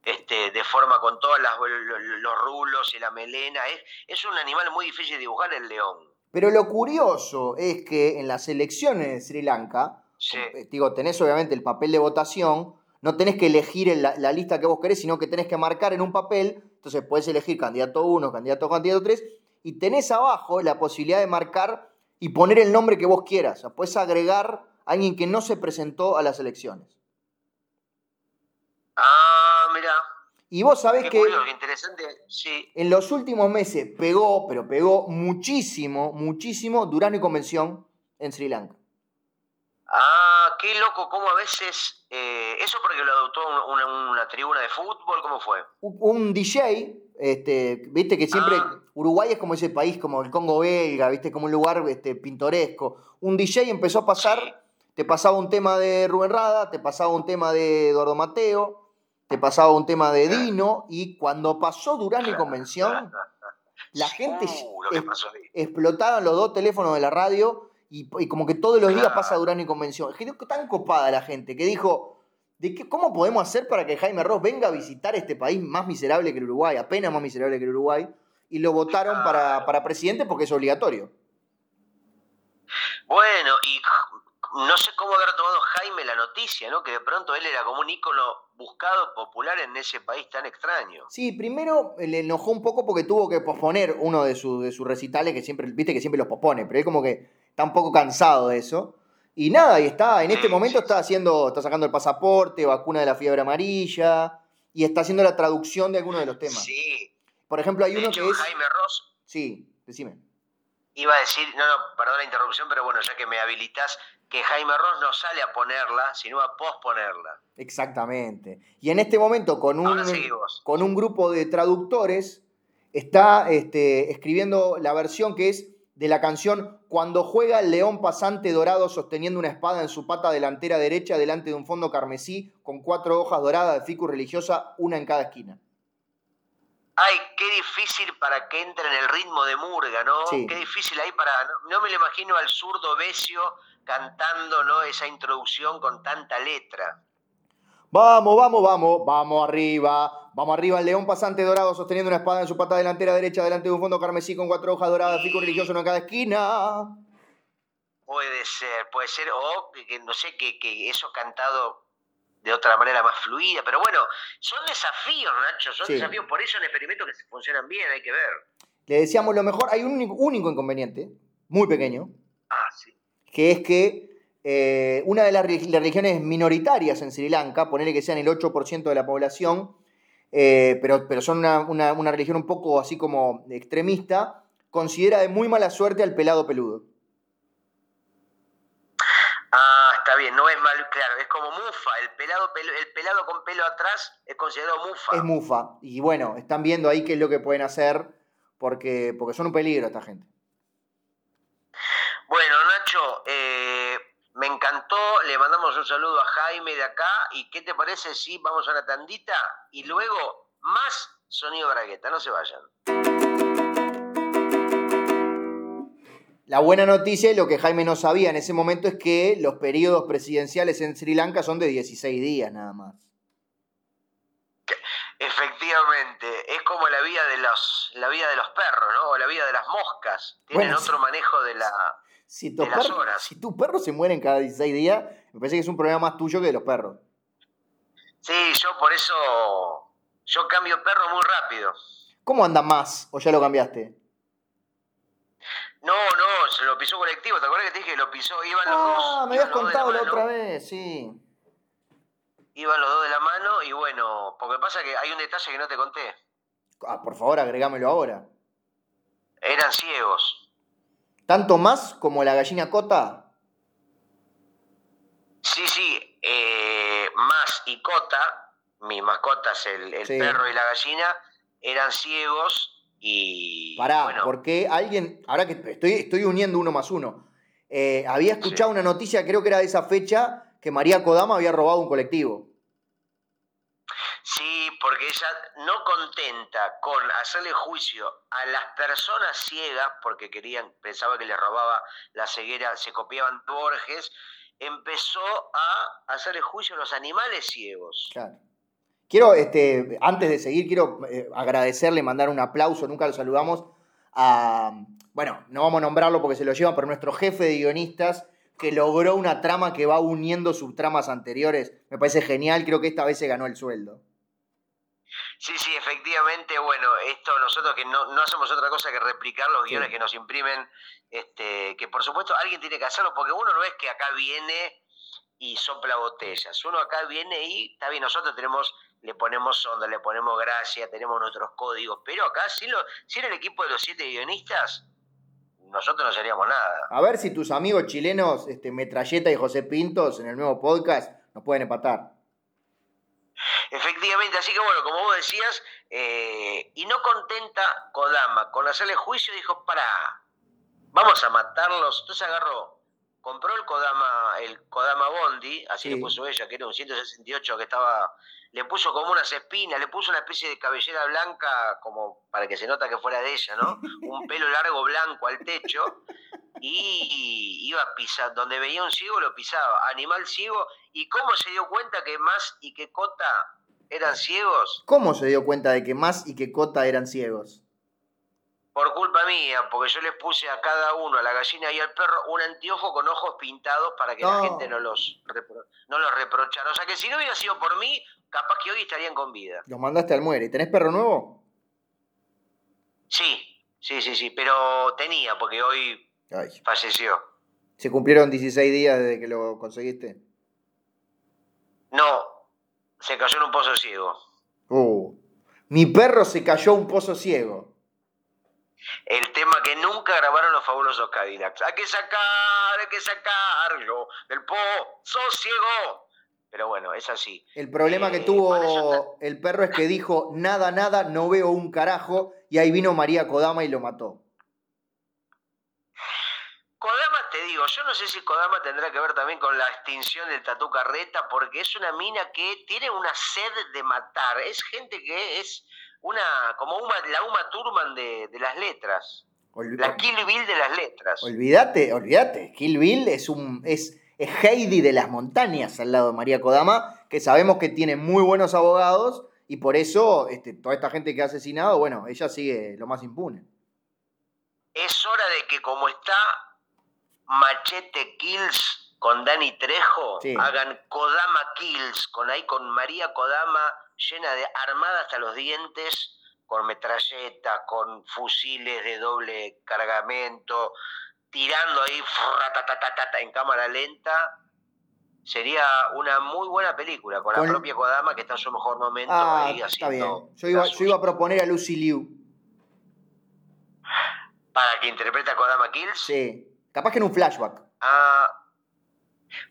este, de forma con todos los rulos y la melena. Es, es un animal muy difícil de dibujar el león. Pero lo curioso es que en las elecciones de Sri Lanka, eh, digo, tenés obviamente el papel de votación, no tenés que elegir la, la, lista que vos querés, sino que tenés que marcar en un papel, entonces puedes elegir candidato 1, candidato 2, candidato 3, y tenés abajo la posibilidad de marcar y poner el nombre que vos quieras. O sea, puedes agregar a alguien que no se presentó a las elecciones. Y vos sabés que en los últimos meses pegó, pero pegó muchísimo, muchísimo Durano y Convención en Sri Lanka. Ah, qué loco, cómo a veces... Eh, ¿Eso porque lo adoptó una, tribuna de fútbol? ¿Cómo fue? Un, DJ, este, viste que siempre... Ah. Uruguay es como ese país, como el Congo belga, viste, como un lugar este, pintoresco. Un DJ empezó a pasar, te pasaba un tema de Rubén Rada, te pasaba un tema de Eduardo Mateo, te pasaba un tema de Dino y cuando pasó Durán y Convención, la gente explotaban los dos teléfonos de la radio y, como que todos los días pasa Durán y Convención. Que tan copada la gente que dijo, ¿de qué, ¿cómo podemos hacer para que Jaime Ross venga a visitar este país más miserable que el Uruguay, apenas más miserable que el Uruguay? Y lo votaron para, para presidente porque es obligatorio. Bueno, y no sé cómo haber tomado Jaime la noticia, ¿no? Que de pronto él era como un ícono buscado, popular en ese país tan extraño. Sí, primero le enojó un poco porque tuvo que posponer uno de, de sus recitales, que siempre, viste que siempre los pospone, pero es como que está un poco cansado de eso. Y nada, y está, en este momento está haciendo, está sacando el pasaporte, vacuna de la fiebre amarilla, y está haciendo la traducción de algunos de los temas. Sí. Por ejemplo, hay uno que es. Jaime Ross. Sí, decime. Iba a decir, no, no, perdón la interrupción, pero bueno, ya que me habilitas, que Jaime Ross no sale a ponerla, sino a posponerla. Exactamente. Y en este momento, con un, con un grupo de traductores, está este, escribiendo la versión que es de la canción Cuando juega el león pasante dorado sosteniendo una espada en su pata delantera derecha delante de un fondo carmesí con cuatro hojas doradas de ficus religiosa, una en cada esquina. Ay, qué difícil para que entre en el ritmo de Murga, ¿no? Qué difícil ahí para... No, me lo imagino al zurdo Besio cantando, ¿no? Esa introducción con tanta letra. Vamos, vamos, vamos, vamos arriba. Vamos arriba, el león pasante dorado sosteniendo una espada en su pata delantera derecha delante de un fondo carmesí con cuatro hojas doradas, pico religioso en cada esquina. Puede ser, puede ser, o que, no sé, que, que eso cantado de otra manera más fluida, pero bueno, son desafíos, Nacho, son desafíos, por eso en experimentos que funcionan bien, hay que ver. Le decíamos lo mejor, hay un único, único inconveniente, muy pequeño, ah, sí. Que es que eh, una de las religiones minoritarias en Sri Lanka, ponerle que sean el 8% de la población, eh, pero, pero son una, religión un poco así como extremista, considera de muy mala suerte al pelado peludo. Ah, está bien, no es mal, claro, es como mufa, el pelado, el pelado con pelo atrás es considerado mufa. Es mufa, y bueno, están viendo ahí qué es lo que pueden hacer, porque, porque son un peligro esta gente. Bueno, Nacho, eh, me encantó, le mandamos un saludo a Jaime de acá y ¿qué te parece si vamos a una tandita y luego más sonido bragueta? No se vayan. La buena noticia y lo que Jaime no sabía en ese momento es que los periodos presidenciales en Sri Lanka son de 16 días nada más. Efectivamente, es como la vida de los, la vida de los perros, ¿no? O la vida de las moscas. Tienen otro manejo de la, si tu, perro, si tu perro se muere en cada 16 días, me parece que es un problema más tuyo que de los perros. Sí, yo por eso. Yo cambio perro muy rápido. ¿Cómo anda más? ¿O ya lo cambiaste? No, no, se lo pisó colectivo. ¿Te acuerdas que te dije que lo pisó? Iban los dos. Ah, me habías contado la, otra vez, sí. Iban los dos de la mano y bueno, porque pasa que hay un detalle que no te conté. Ah, por favor, agregámelo ahora. Eran ciegos. ¿Tanto más como la gallina cota? Sí, sí, eh, más y cota, mis mascotas, el, perro y la gallina, eran ciegos y... Pará, bueno, porque alguien, ahora que estoy, estoy uniendo uno más uno, eh, había escuchado una noticia, creo que era de esa fecha, que María Kodama había robado un colectivo. Sí, porque ella no contenta con hacerle juicio a las personas ciegas, porque querían, pensaba que le robaba la ceguera, se copiaban Borges, empezó a hacerle juicio a los animales ciegos. Claro. Quiero, este, antes de seguir, quiero eh, agradecerle, mandar un aplauso, nunca lo saludamos, a, bueno, no vamos a nombrarlo porque se lo llevan, pero nuestro jefe de guionistas, que logró una trama que va uniendo sus tramas anteriores. Me parece genial, creo que esta vez se ganó el sueldo. Sí, sí, efectivamente, bueno, esto nosotros que no, no hacemos otra cosa que replicar los guiones que nos imprimen, este, que por supuesto alguien tiene que hacerlo, porque uno no es que acá viene y sopla botellas, uno acá viene y, está bien, nosotros tenemos, le ponemos onda, le ponemos gracia, tenemos nuestros códigos, pero acá sin, lo, sin el equipo de los siete guionistas, nosotros no seríamos nada. A ver si tus amigos chilenos, este, Metralleta y José Pintos, en el nuevo podcast, nos pueden empatar. Efectivamente, así que bueno, como vos decías, eh, y no contenta Kodama con hacerle juicio, dijo, para, vamos a matarlos. Entonces agarró, compró el Kodama, el Kodama Bondi, así le puso ella, que era un 168 que estaba, le puso como unas espinas, le puso una especie de cabellera blanca, como para que se nota que fuera de ella, ¿no? Un pelo largo blanco al techo, y iba a pisar, donde veía un ciego lo pisaba, animal ciego, y cómo se dio cuenta que más y que Cota eran ciegos. ¿Cómo se dio cuenta de que Más y que Cota eran ciegos? por culpa mía, porque yo les puse a cada uno, a la gallina y al perro, un anteojo con ojos pintados para que la gente no los, no los reprochara. O sea que si no hubiera sido por mí, capaz que hoy estarían con vida. Los mandaste al muere. ¿Tenés perro nuevo? Sí, sí, sí, sí, pero tenía, porque hoy falleció. ¿Se cumplieron 16 días desde que lo conseguiste? No, se cayó en un pozo ciego. Uh, mi perro se cayó en un pozo ciego. El tema que nunca grabaron los fabulosos Cadillacs. Hay que sacar, hay que sacarlo del pozo ciego. Pero bueno, es así. El problema que eh, tuvo el perro es que dijo, nada, nada, no veo un carajo, y ahí vino María Kodama y lo mató. Kodama, te digo, yo no sé si Kodama tendrá que ver también con la extinción del Tatu Carreta, porque es una mina que tiene una sed de matar. Es gente que es una, como una, la Uma Thurman de, las letras. la Kill Bill de las letras. Olvídate, olvídate. Kill Bill es un. Es, es Heidi de las montañas al lado de María Kodama, que sabemos que tiene muy buenos abogados y por eso este, toda esta gente que ha asesinado, bueno, ella sigue lo más impune. Es hora de que como está Machete Kills con Dani Trejo, hagan Kodama Kills, con ahí con María Kodama llena de armada hasta los dientes, con metralletas, con fusiles de doble cargamento, tirando ahí en cámara lenta, sería una muy buena película, con, la propia Kodama que está en su mejor momento ah, ahí Está bien. Yo iba, yo iba, a proponer a Lucy Liu. ¿Para que interprete a Kodama Kills? Sí. Capaz que en un flashback. Ah.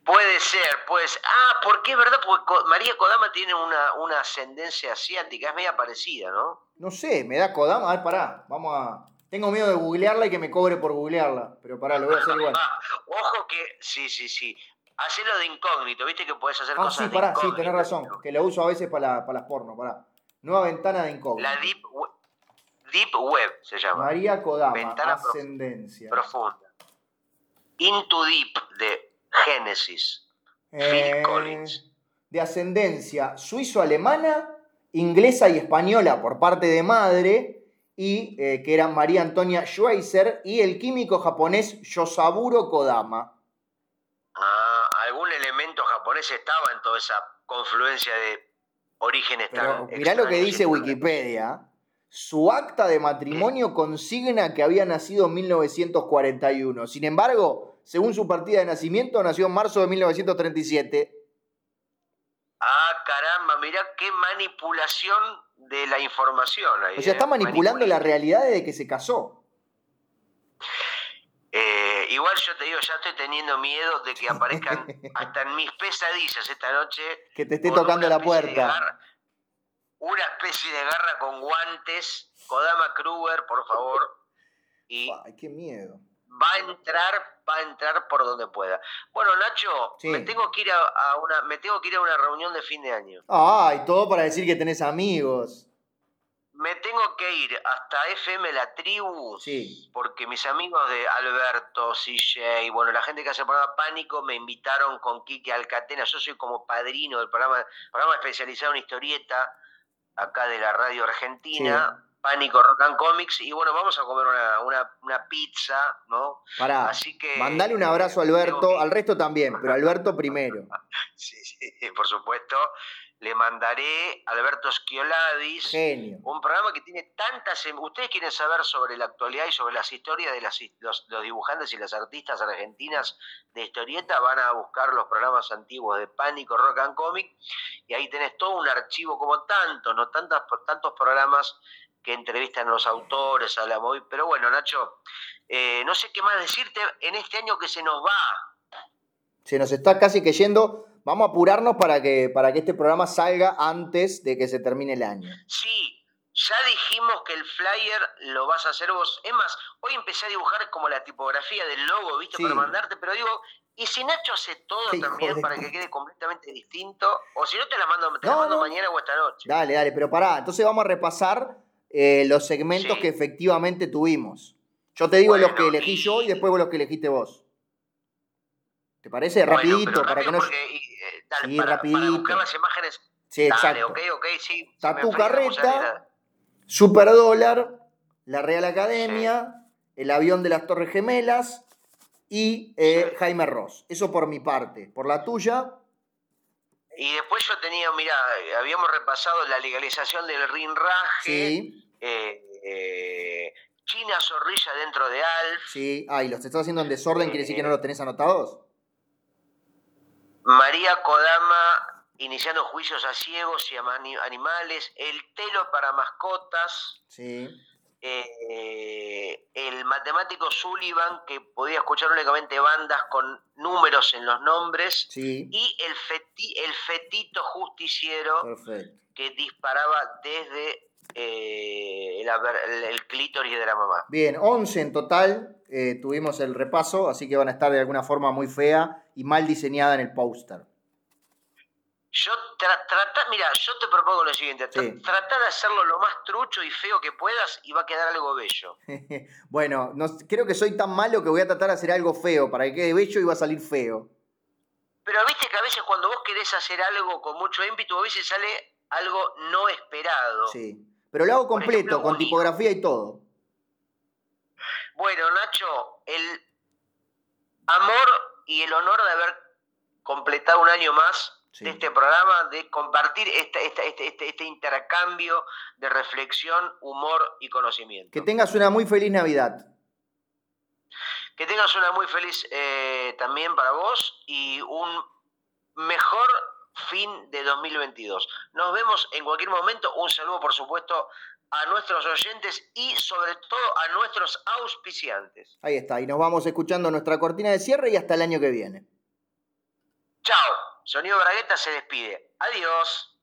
Puede ser, pues. Ah, porque es verdad, porque María Kodama tiene una, una ascendencia asiática, es media parecida, ¿no? No sé, me da Kodama. A ver, pará, vamos a. Tengo miedo de googlearla y que me cobre por googlearla, pero pará, lo voy a hacer igual. Ojo que, sí, sí, sí. Hacelo de incógnito, viste que puedes hacer ah, cosas sí, pará, sí, tenés razón, que lo uso a veces para, para las porno, pará. Nueva ventana de incógnito. La Deep, deep Web se llama. María Kodama, ventana ascendencia. Profunda. Into Deep de Génesis. Phil eh, Collins. De ascendencia suizo-alemana, inglesa y española por parte de madre, y eh, que era María Antonia Schweizer, y el químico japonés Yosaburo Kodama. Ah, algún elemento japonés estaba en toda esa confluencia de orígenes Pero Mirá lo que dice Wikipedia. Su acta de matrimonio consigna que había nacido en 1941. Sin embargo, según su partida de nacimiento, nació en marzo de 1937. Ah, caramba, mirá qué manipulación de la información. Ahí, o sea, está ¿eh? manipulando la realidad de que se casó. Eh, igual yo te digo, ya estoy teniendo miedo de que aparezcan hasta en mis pesadillas esta noche. Que te esté tocando la puerta. una especie de garra con guantes. Kodama Kruger, por favor. Y Ay, qué miedo. Va a entrar, va a entrar por donde pueda. Bueno, Nacho, me tengo que ir a, una, me tengo que ir a una reunión de fin de año. Ay, todo para decir que tenés amigos me tengo que ir hasta FM La Tribu, sí. porque mis amigos de Alberto, CJ, bueno, la gente que hace el programa Pánico me invitaron con Kike Alcatena, yo soy como padrino del programa, programa especializado en historieta, acá de la radio argentina. Pánico Rock and Comics y bueno, vamos a comer una, pizza, ¿no? Pará, Así que, mandale un abrazo a Alberto, al resto también, pero Alberto primero. sí, sí, por supuesto le mandaré a Alberto Schioladis, un programa que tiene tantas... Em, ustedes quieren saber sobre la actualidad y sobre las historias de los, dibujantes y las artistas argentinas de historieta, van a buscar los programas antiguos de Pánico, Rock and Comic, y ahí tenés todo un archivo como tantos, ¿no? Tantas, tantos programas que entrevistan a los autores, a la móvil. Pero bueno, Nacho, eh, no sé qué más decirte en este año que se nos va. Se nos está casi que yendo Vamos a apurarnos para que, para que este programa salga antes de que se termine el año. Sí, ya dijimos que el flyer lo vas a hacer vos. Es más, hoy empecé a dibujar como la tipografía del logo, ¿viste? Para mandarte, pero digo, ¿y si Nacho hace todo también para que quede completamente distinto? O si no, te la mando, te la mando mañana o esta noche. Dale, dale, pero pará, entonces vamos a repasar eh, los segmentos que efectivamente tuvimos. Yo te digo los que elegí yo y después los que elegiste vos. ¿Te parece? rapidito, para que no... Eh, dale, para, rapidito. buscar las imágenes. Sí, exacto. ok, ok, sí. Tatu Carreta, Super Dólar, la Real Academia, el avión de las Torres Gemelas y eh, Jaime Ross. Eso por mi parte. Por la tuya. Y después yo tenía, mira, habíamos repasado la legalización del rinraje. Sí. Eh, eh, China Zorrilla dentro de Alf. Sí, ah, y los estás haciendo en desorden, quiere decir que no los tenés anotados. María Kodama iniciando juicios a ciegos y a animales, el telo para mascotas. Sí. Eh, el matemático Sullivan, que podía escuchar únicamente bandas con números en los nombres, y el, el fetito justiciero que disparaba desde eh, el, clítoris de la mamá. Bien, 11 en total eh, tuvimos el repaso, así que van a estar de alguna forma muy fea y mal diseñada en el póster. Yo trata, mira, yo te propongo lo siguiente, trata de hacerlo lo más trucho y feo que puedas y va a quedar algo bello. bueno, no, creo que soy tan malo que voy a tratar de hacer algo feo para que quede bello y va a salir feo. Pero viste que a veces cuando vos querés hacer algo con mucho ímpetu, a veces sale algo no esperado. Sí, pero lo hago completo, con tipografía y todo. Bueno, Nacho, el amor y el honor de haber completado un año más de este programa, de compartir este, este, este, intercambio de reflexión, humor y conocimiento. Que tengas una muy feliz Navidad. Que tengas una muy feliz eh, también para vos y un mejor fin de 2022. Nos vemos en cualquier momento. Un saludo, por supuesto, a nuestros oyentes y sobre todo a nuestros auspiciantes. Ahí está, y nos vamos escuchando nuestra cortina de cierre y hasta el año que viene. Chao. Sonido Bragueta se despide. Adiós.